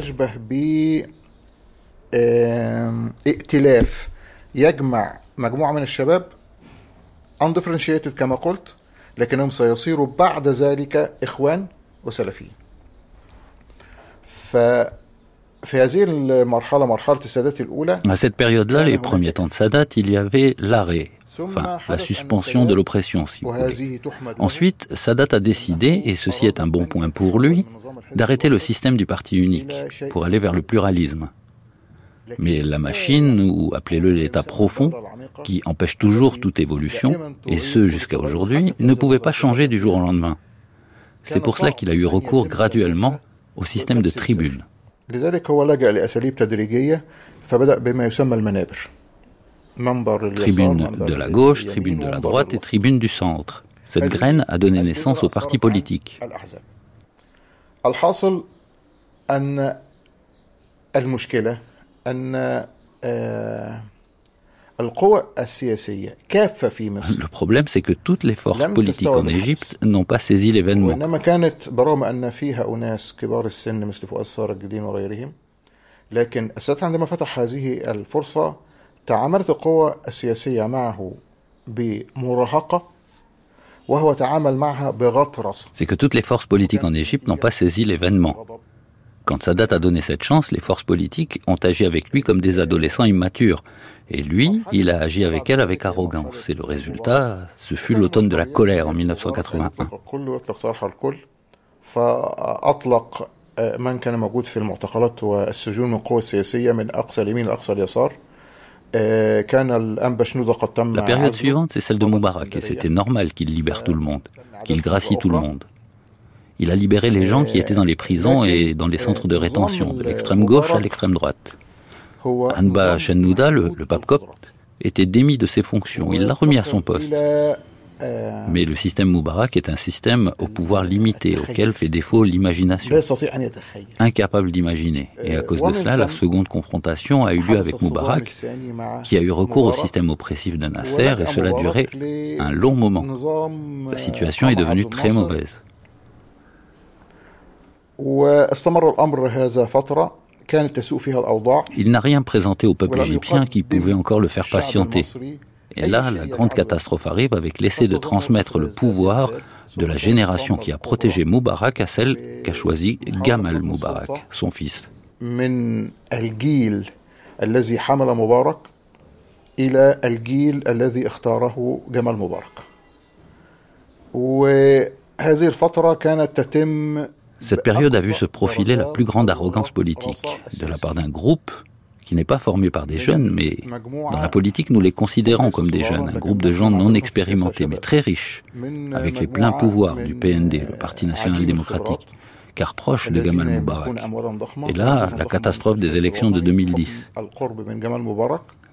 Speaker 15: undifferentiated كما قلت لكنهم سيصيروا بعد ذلك إخوان وسلفيين ففي هذه المرحلة مرحلة السادات الأولى
Speaker 2: À cette période-là, les premiers temps de Sadat, il y avait l'arrêt, enfin la suspension de l'oppression, si vous voulez.
Speaker 15: وهذه تحمد
Speaker 2: Ensuite, Sadat a décidé, et ceci est un bon point pour lui, d'arrêter le système du parti unique pour aller vers le pluralisme. mais la machine, ou appelez-le l'état profond, qui empêche toujours toute évolution, et ce jusqu'à aujourd'hui, ne pouvait pas changer du jour au lendemain. C'est pour cela qu'il a eu recours graduellement au système de
Speaker 15: tribunes.
Speaker 2: Tribune de la gauche, tribune de la droite et tribune du centre. Cette graine a donné naissance aux
Speaker 15: partis politiques. أن آه، القوى السياسية كافة في مصر
Speaker 2: Le problème, c'est que toutes les forces politiques en Égypte n'ont pas saisi l'événement.
Speaker 15: وإنما كانت برغم أن فيها أناس كبار السن مثل فؤاد صار الجديد وغيرهم لكن السادات عندما فتح هذه الفرصة تعاملت القوى السياسية معه بمراهقة وهو تعامل معها بغطرسة
Speaker 2: C'est que toutes les forces politiques en Égypte n'ont pas saisi l'événement. Quand Sadat a donné cette chance, les forces politiques ont agi avec lui comme des adolescents immatures. Et lui, il a agi avec elles avec arrogance. Et le résultat, ce fut l'automne de la colère en 1981.
Speaker 15: الكل ويطلق سراح الكل فأطلق آه، من كان موجود في المعتقلات والسجون من القوى السياسية من أقصى اليمين لأقصى اليسار آه، كان الأنبا شنودة قد تم
Speaker 2: La période
Speaker 15: عزله.
Speaker 2: suivante, c'est celle de Moubarak. Et c'était normal qu'il libère tout le monde, qu'il gracie tout le monde. Il a libéré les gens qui étaient dans les prisons et dans les centres de rétention, de l'extrême gauche à l'extrême droite. Anba Shenouda, le, le pape copte, était démis de ses fonctions. Il l'a remis à son poste. Mais le système Moubarak est un système au pouvoir limité, auquel fait défaut l'imagination. Incapable d'imaginer. Et à cause de cela, la seconde confrontation a eu lieu avec Moubarak, qui a eu recours au système oppressif de Nasser, et cela a duré un long moment. La situation est devenue très mauvaise.
Speaker 15: واستمر الأمر هذا فترة كانت تسوء فيها الأوضاع
Speaker 2: Il n'a rien présenté au peuple égyptien qui pouvait encore le faire patienter. Et là, la grande catastrophe arrive avec l'essai de transmettre le pouvoir de la génération qui a protégé Moubarak à celle qu'a choisie Gamal Moubarak, son fils. Cette période a vu se profiler la plus grande arrogance politique de la part d'un groupe qui n'est pas formé par des jeunes, mais dans la politique, nous les considérons comme des jeunes, un groupe de gens non expérimentés, mais très riches, avec les pleins pouvoirs du PND, le Parti national démocratique, car proche de Gamal Moubarak. Et là, la catastrophe des élections de 2010.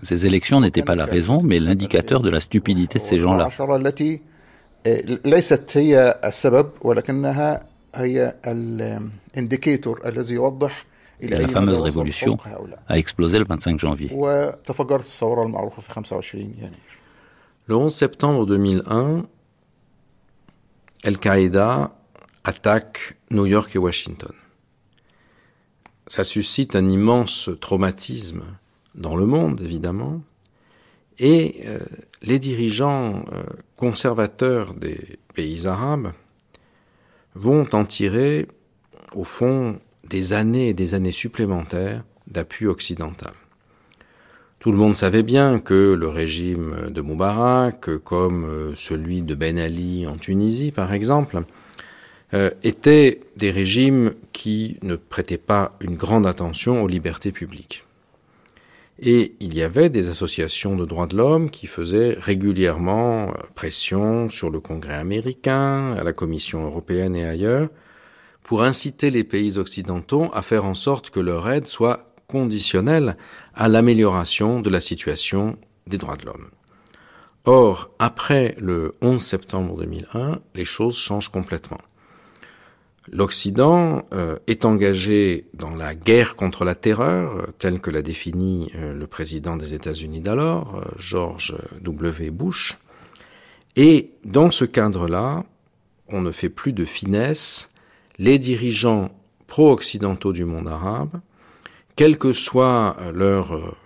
Speaker 2: Ces élections n'étaient pas la raison, mais l'indicateur de la stupidité de ces gens-là.
Speaker 15: العشرة التي آه، ليست هي السبب ولكنها هي الانديكيتور الذي يوضح
Speaker 2: Et
Speaker 15: إلى
Speaker 2: la
Speaker 15: أي
Speaker 2: fameuse
Speaker 15: مدى وصل
Speaker 2: révolution
Speaker 15: حقوق هؤلاء.
Speaker 2: a explosé le 25 janvier.
Speaker 15: وتفجرت الثورة المعروفة في 25 يناير
Speaker 1: Le 11 septembre 2001, Al-Qaïda attaque New York et Washington. Ça suscite un immense traumatisme dans le monde, évidemment, et euh, les dirigeants euh, conservateurs des pays arabes vont en tirer, au fond, des années et des années supplémentaires d'appui occidental. Tout le monde savait bien que le régime de Moubarak, comme celui de Ben Ali en Tunisie par exemple, euh, étaient des régimes qui ne prêtaient pas une grande attention aux libertés publiques. Et il y avait des associations de droits de l'homme qui faisaient régulièrement pression sur le Congrès américain, à la Commission européenne et ailleurs, pour inciter les pays occidentaux à faire en sorte que leur aide soit conditionnelle à l'amélioration de la situation des droits de l'homme. Or, après le 11 septembre 2001, les choses changent complètement. L'Occident euh, est engagé dans la guerre contre la terreur, euh, telle que l'a définie euh, le président des États-Unis d'alors, George W. Bush. Et dans ce cadre-là, on ne fait plus de finesse. Les dirigeants pro-occidentaux du monde arabe, quel que soit leur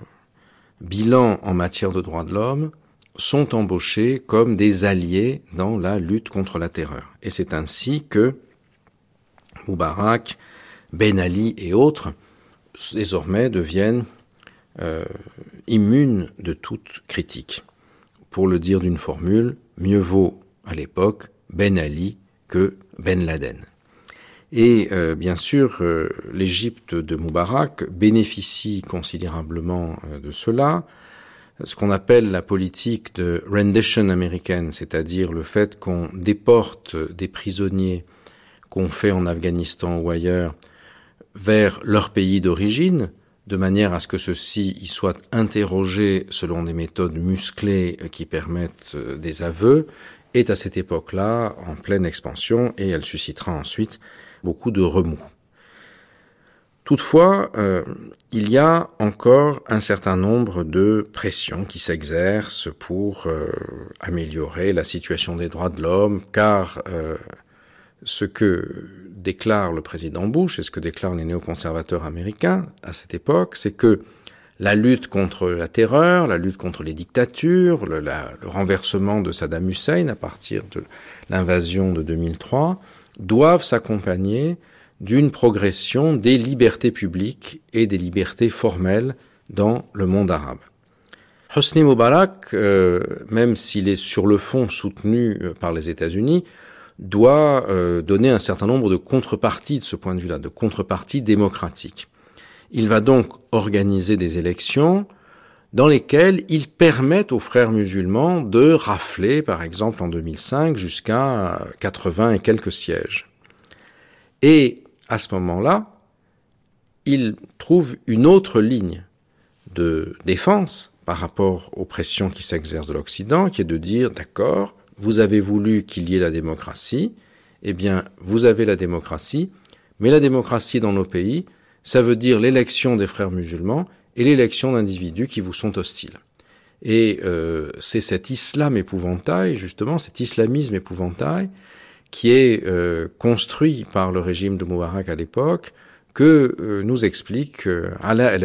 Speaker 1: bilan en matière de droits de l'homme, sont embauchés comme des alliés dans la lutte contre la terreur. Et c'est ainsi que Moubarak, Ben Ali et autres désormais deviennent euh, immunes de toute critique. Pour le dire d'une formule, mieux vaut à l'époque Ben Ali que Ben Laden. Et euh, bien sûr, euh, l'Égypte de Moubarak bénéficie considérablement de cela ce qu'on appelle la politique de rendition américaine, c'est-à-dire le fait qu'on déporte des prisonniers qu'on fait en Afghanistan ou ailleurs vers leur pays d'origine, de manière à ce que ceux-ci y soient interrogés selon des méthodes musclées qui permettent euh, des aveux, est à cette époque-là en pleine expansion et elle suscitera ensuite beaucoup de remous. Toutefois, euh, il y a encore un certain nombre de pressions qui s'exercent pour euh, améliorer la situation des droits de l'homme, car ce que déclare le président Bush et ce que déclarent les néoconservateurs américains à cette époque, c'est que la lutte contre la terreur, la lutte contre les dictatures, le, renversement de Saddam Hussein à partir de l'invasion de 2003, doivent s'accompagner d'une progression des libertés publiques et des libertés formelles dans le monde arabe. Hosni Mubarak, euh, même s'il est sur le fond soutenu euh, par les États-Unis, doit euh, donner un certain nombre de contreparties de ce point de vue-là, de contreparties démocratiques. Il va donc organiser des élections dans lesquelles il permet aux frères musulmans de rafler, par exemple en 2005, jusqu'à 80 et quelques sièges. Et à ce moment-là, il trouve une autre ligne de défense par rapport aux pressions qui s'exercent de l'Occident, qui est de dire, d'accord, vous avez voulu qu'il y ait la démocratie, eh bien, vous avez la démocratie, mais la démocratie dans nos pays, ça veut dire l'élection des frères musulmans et l'élection d'individus qui vous sont hostiles. Et euh, c'est cet islam épouvantail, justement, cet islamisme épouvantail, qui est euh, construit par le régime de Moubarak à l'époque, que euh, nous explique euh, Ala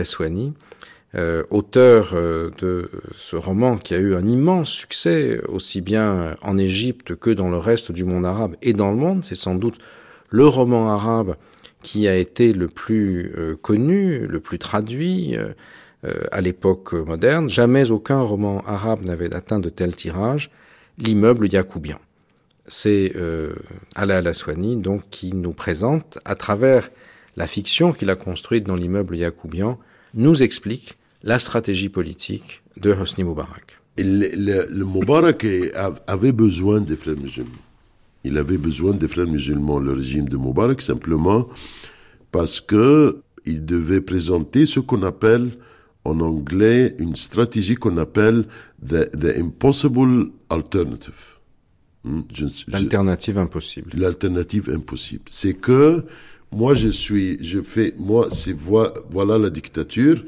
Speaker 1: El-Aswani, auteur de ce roman qui a eu un immense succès aussi bien en Égypte que dans le reste du monde arabe et dans le monde. C'est sans doute le roman arabe qui a été le plus connu, le plus traduit à l'époque moderne. Jamais aucun roman arabe n'avait atteint de tel tirage, l'immeuble yacoubien c'est euh, Ala Al-Aswani donc qui nous présente, à travers la fiction qu'il a construite dans l'immeuble Yacoubian, nous explique la stratégie politique de Hosni Moubarak.
Speaker 16: Le, le, Moubarak avait besoin des frères musulmans. Il avait besoin des frères musulmans, le régime de Moubarak, simplement parce que il devait présenter ce qu'on appelle en anglais une stratégie qu'on appelle the, the impossible alternative
Speaker 1: Hmm, L'alternative impossible.
Speaker 16: L'alternative impossible. C'est que moi je suis, je fais, moi c'est voilà la dictature.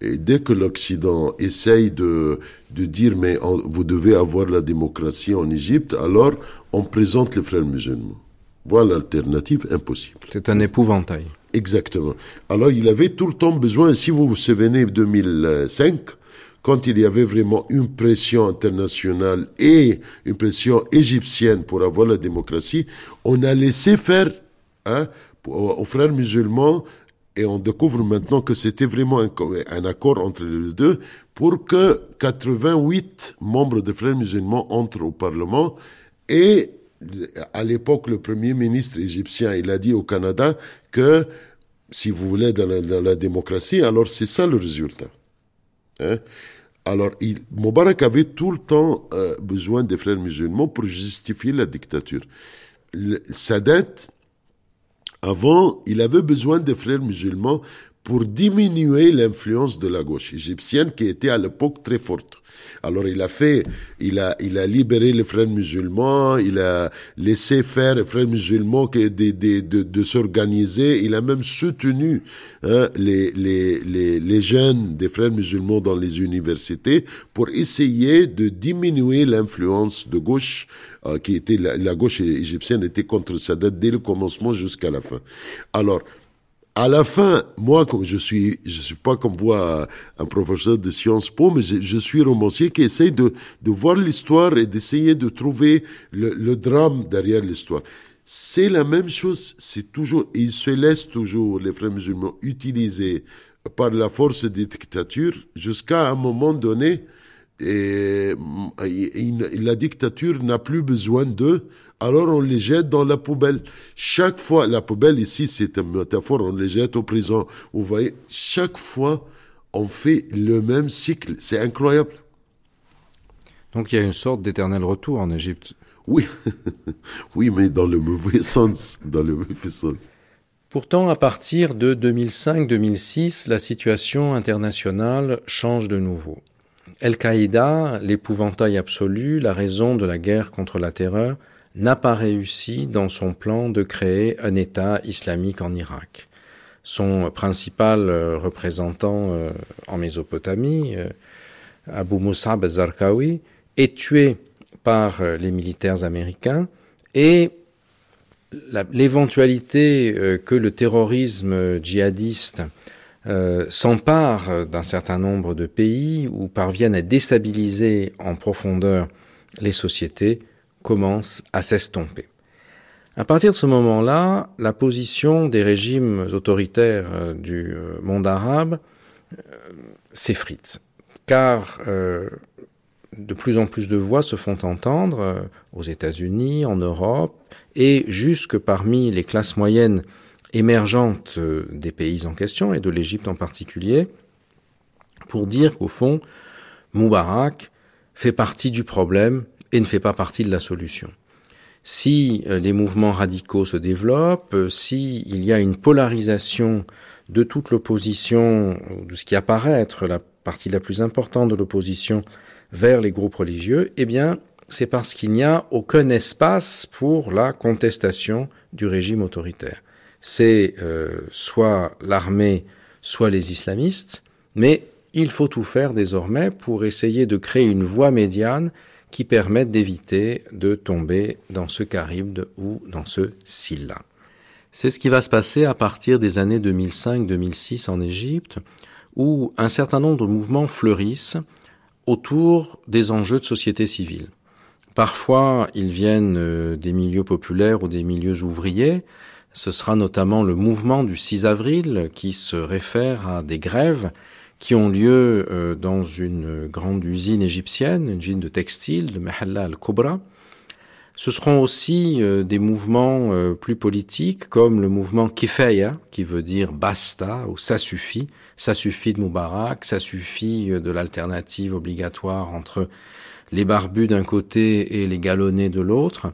Speaker 16: Et dès que l'Occident essaye de, de dire mais vous devez avoir la démocratie en Égypte, alors on présente les frères musulmans. Voilà l'alternative impossible.
Speaker 1: C'est un épouvantail.
Speaker 16: Exactement. Alors il avait tout le temps besoin, si vous vous souvenez 2005, quand il y avait vraiment une pression internationale et une pression égyptienne pour avoir la démocratie, on a laissé faire hein, aux frères musulmans et on découvre maintenant que c'était vraiment un, accord entre les deux pour que 88 membres des frères musulmans entrent au Parlement et à l'époque, le premier ministre égyptien, il a dit au Canada que si vous voulez dans la, démocratie, alors c'est ça le résultat. Hein? Alors, il, Moubarak avait tout le temps euh, besoin des frères musulmans pour justifier la dictature. Sadat, avant, il avait besoin des frères musulmans pour diminuer l'influence de la gauche égyptienne qui était à l'époque très forte. Alors il a fait, il a, il a libéré les frères musulmans, il a laissé faire les frères musulmans de, de, de, de s'organiser, il a même soutenu hein, les, les, les, les jeunes des frères musulmans dans les universités pour essayer de diminuer l'influence de gauche euh, qui était la, la, gauche égyptienne était contre Sadat dès le commencement jusqu'à la fin. Alors à la fin, moi, je suis, je suis pas comme vous un professeur de Sciences Po, mais je, suis romancier qui essaye de, de voir l'histoire et d'essayer de trouver le, le drame derrière l'histoire. C'est la même chose, c'est toujours, ils se laissent toujours, les frères musulmans, utiliser par la force des dictatures jusqu'à un moment donné, et, la dictature n'a plus besoin d'eux, alors on les jette dans la poubelle. Chaque fois, la poubelle ici, c'est une métaphore, on les jette aux prisons. Vous voyez, chaque fois, on fait le même cycle. C'est incroyable.
Speaker 1: Donc il y a une sorte d'éternel retour en Égypte.
Speaker 16: Oui, oui, mais dans le mauvais sens, dans le mauvais sens.
Speaker 1: Pourtant, à partir de 2005-2006, la situation internationale change de nouveau. Al-Qaïda, l'épouvantail absolu, la raison de la guerre contre la terreur, n'a pas réussi dans son plan de créer un État islamique en Irak. Son principal euh, représentant euh, en Mésopotamie, euh, Abu Musab Zarqawi, est tué par les militaires américains et l'éventualité que le terrorisme djihadiste s'empare d'un certain nombre de pays ou parvienne à déstabiliser en profondeur les sociétés commence à s'estomper. À partir de ce moment-là, la position des régimes autoritaires euh, du euh, monde arabe euh, s'effrite, car de plus en plus de voix se font entendre aux États-Unis, en Europe, et jusque parmi les classes moyennes émergentes des pays en question, et de l'Égypte en particulier, pour dire qu'au fond, Moubarak fait partie du problème et ne fait pas partie de la solution. Si euh, les mouvements radicaux se développent, euh, si il y a une polarisation de toute l'opposition, de ce qui apparaît être la partie la plus importante de l'opposition vers les groupes religieux, eh bien, c'est parce qu'il n'y a aucun espace pour la contestation du régime autoritaire. C'est euh, soit l'armée, soit les islamistes, mais il faut tout faire désormais pour essayer de créer une voie médiane qui permettent d'éviter de tomber dans ce caribde ou dans ce silla. C'est ce qui va se passer à partir des années 2005-2006 en Égypte, où un certain nombre de mouvements fleurissent autour des enjeux de société civile. Parfois, ils viennent euh, des milieux populaires ou des milieux ouvriers. Ce sera notamment le mouvement du 6 avril qui se réfère à des grèves qui ont lieu euh, dans une grande usine égyptienne, une usine de textile, de Mahalla al-Kubra. Ce seront aussi euh, des mouvements euh, plus politiques, comme le mouvement Kifaya, qui veut dire basta ou ça suffit. Ça suffit de Moubarak, ça suffit de l'alternative obligatoire entre les barbus d'un côté et les galonnés de l'autre.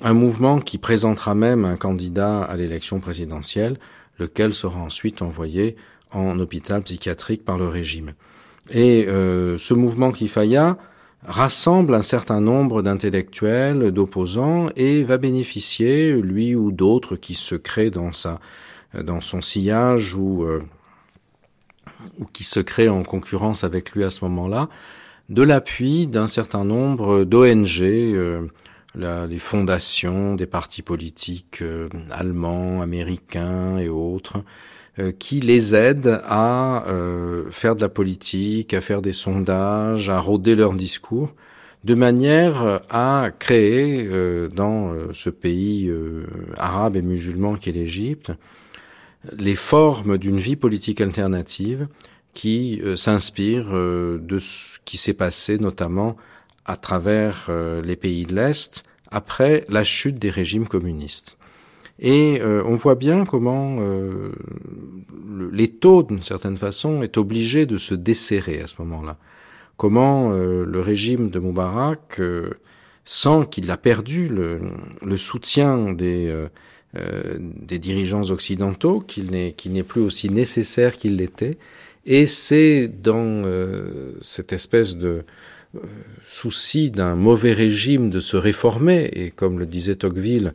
Speaker 1: Un mouvement qui présentera même un candidat à l'élection présidentielle, lequel sera ensuite envoyé en hôpital psychiatrique par le régime. Et euh, ce mouvement Kifaya rassemble un certain nombre d'intellectuels, d'opposants, et va bénéficier, lui ou d'autres qui se créent dans sa, dans son sillage ou, euh, ou qui se créent en concurrence avec lui à ce moment-là, de l'appui d'un certain nombre d'ONG, euh, les fondations des partis politiques euh, allemands, américains et autres, qui les aident à euh, faire de la politique, à faire des sondages, à rôder leur discours, de manière à créer euh, dans ce pays arabe et musulman qu'est l'Égypte les formes d'une vie politique alternative qui s'inspire de ce qui s'est passé notamment à travers les pays de l'Est après la chute des régimes communistes. Et euh, on voit bien comment euh, d'une certaine façon, est obligé de se desserrer à ce moment-là. Comment euh, le régime de Moubarak sent qu'il a perdu le, soutien des, des dirigeants occidentaux, qu'il n'est qu'il n'est plus aussi nécessaire qu'il l'était, et c'est dans cette espèce de souci d'un mauvais régime de se réformer, et comme le disait Tocqueville,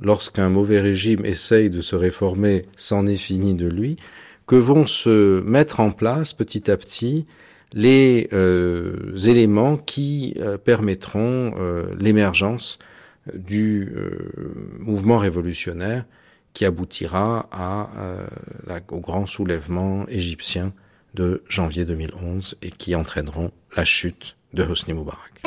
Speaker 1: lorsqu'un mauvais régime essaye de se réformer, c'en est fini de lui, que vont se mettre en place petit à petit les euh, éléments qui euh, permettront euh, l'émergence du mouvement révolutionnaire qui aboutira au grand soulèvement égyptien de janvier 2011 et qui entraîneront la chute de Hosni Moubarak.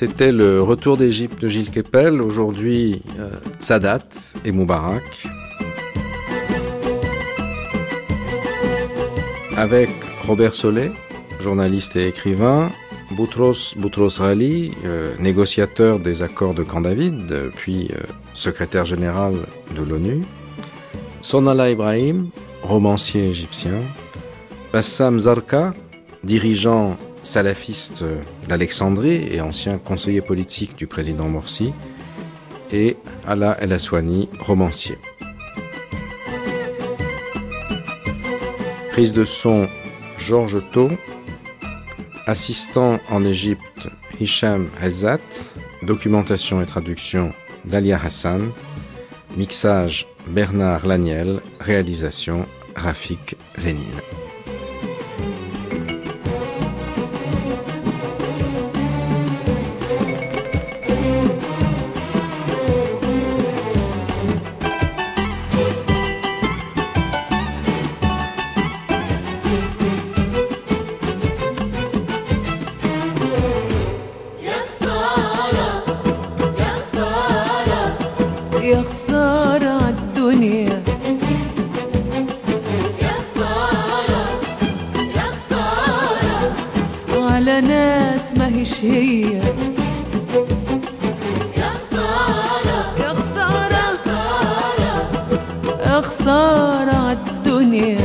Speaker 1: C'était le retour d'Égypte de Gilles Kepel. Aujourd'hui, euh, et Moubarak. Avec Robert Solé, journaliste et écrivain, Boutros Boutros Ghali, euh, négociateur des accords de Camp David, puis euh, secrétaire général de l'ONU, Sonala Ibrahim, romancier égyptien, Bassam Zarka, dirigeant salafiste d'Alexandrie et ancien conseiller politique du président Morsi, et Ala El Aswani, romancier. Prise de son Georges Thau, assistant en Égypte Hicham Hazat, documentation et traduction Dalia Hassan, mixage Bernard Laniel, réalisation Rafik Zénine.
Speaker 17: يا خسارة عالدنيا يا خسارة يا خسارة على ناس ما هيش هي. يا خسارة يا خسارة يا خسارة عالدنيا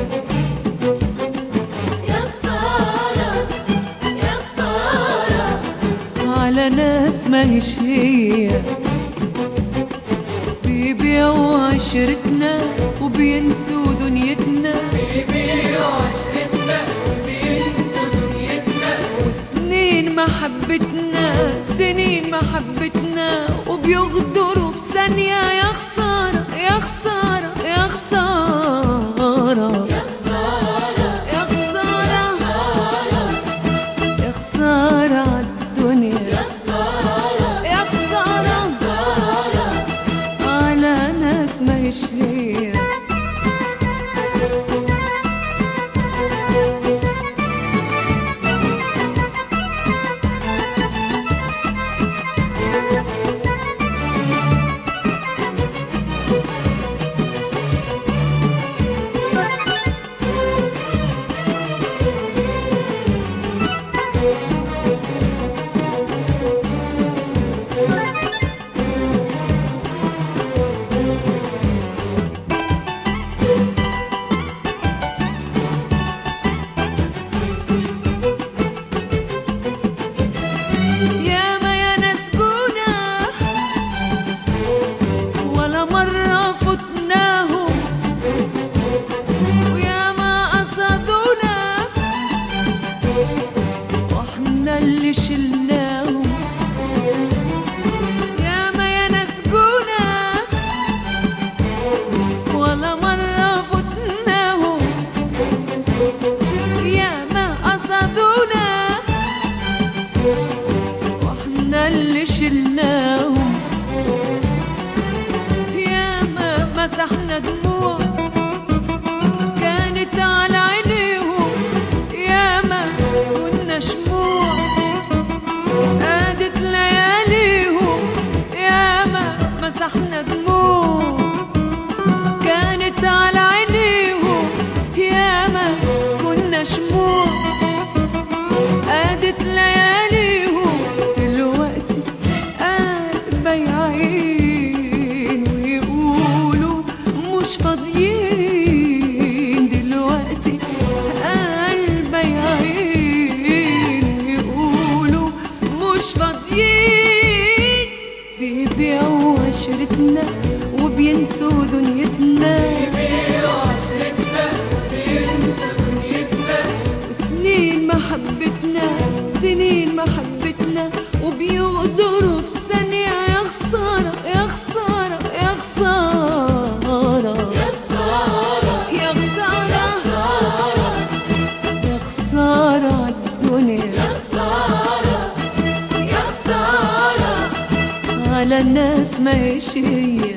Speaker 17: يا خسارة يا خسارة على ناس ما هيش هي. حبتنا وبيغدو على الناس ماشية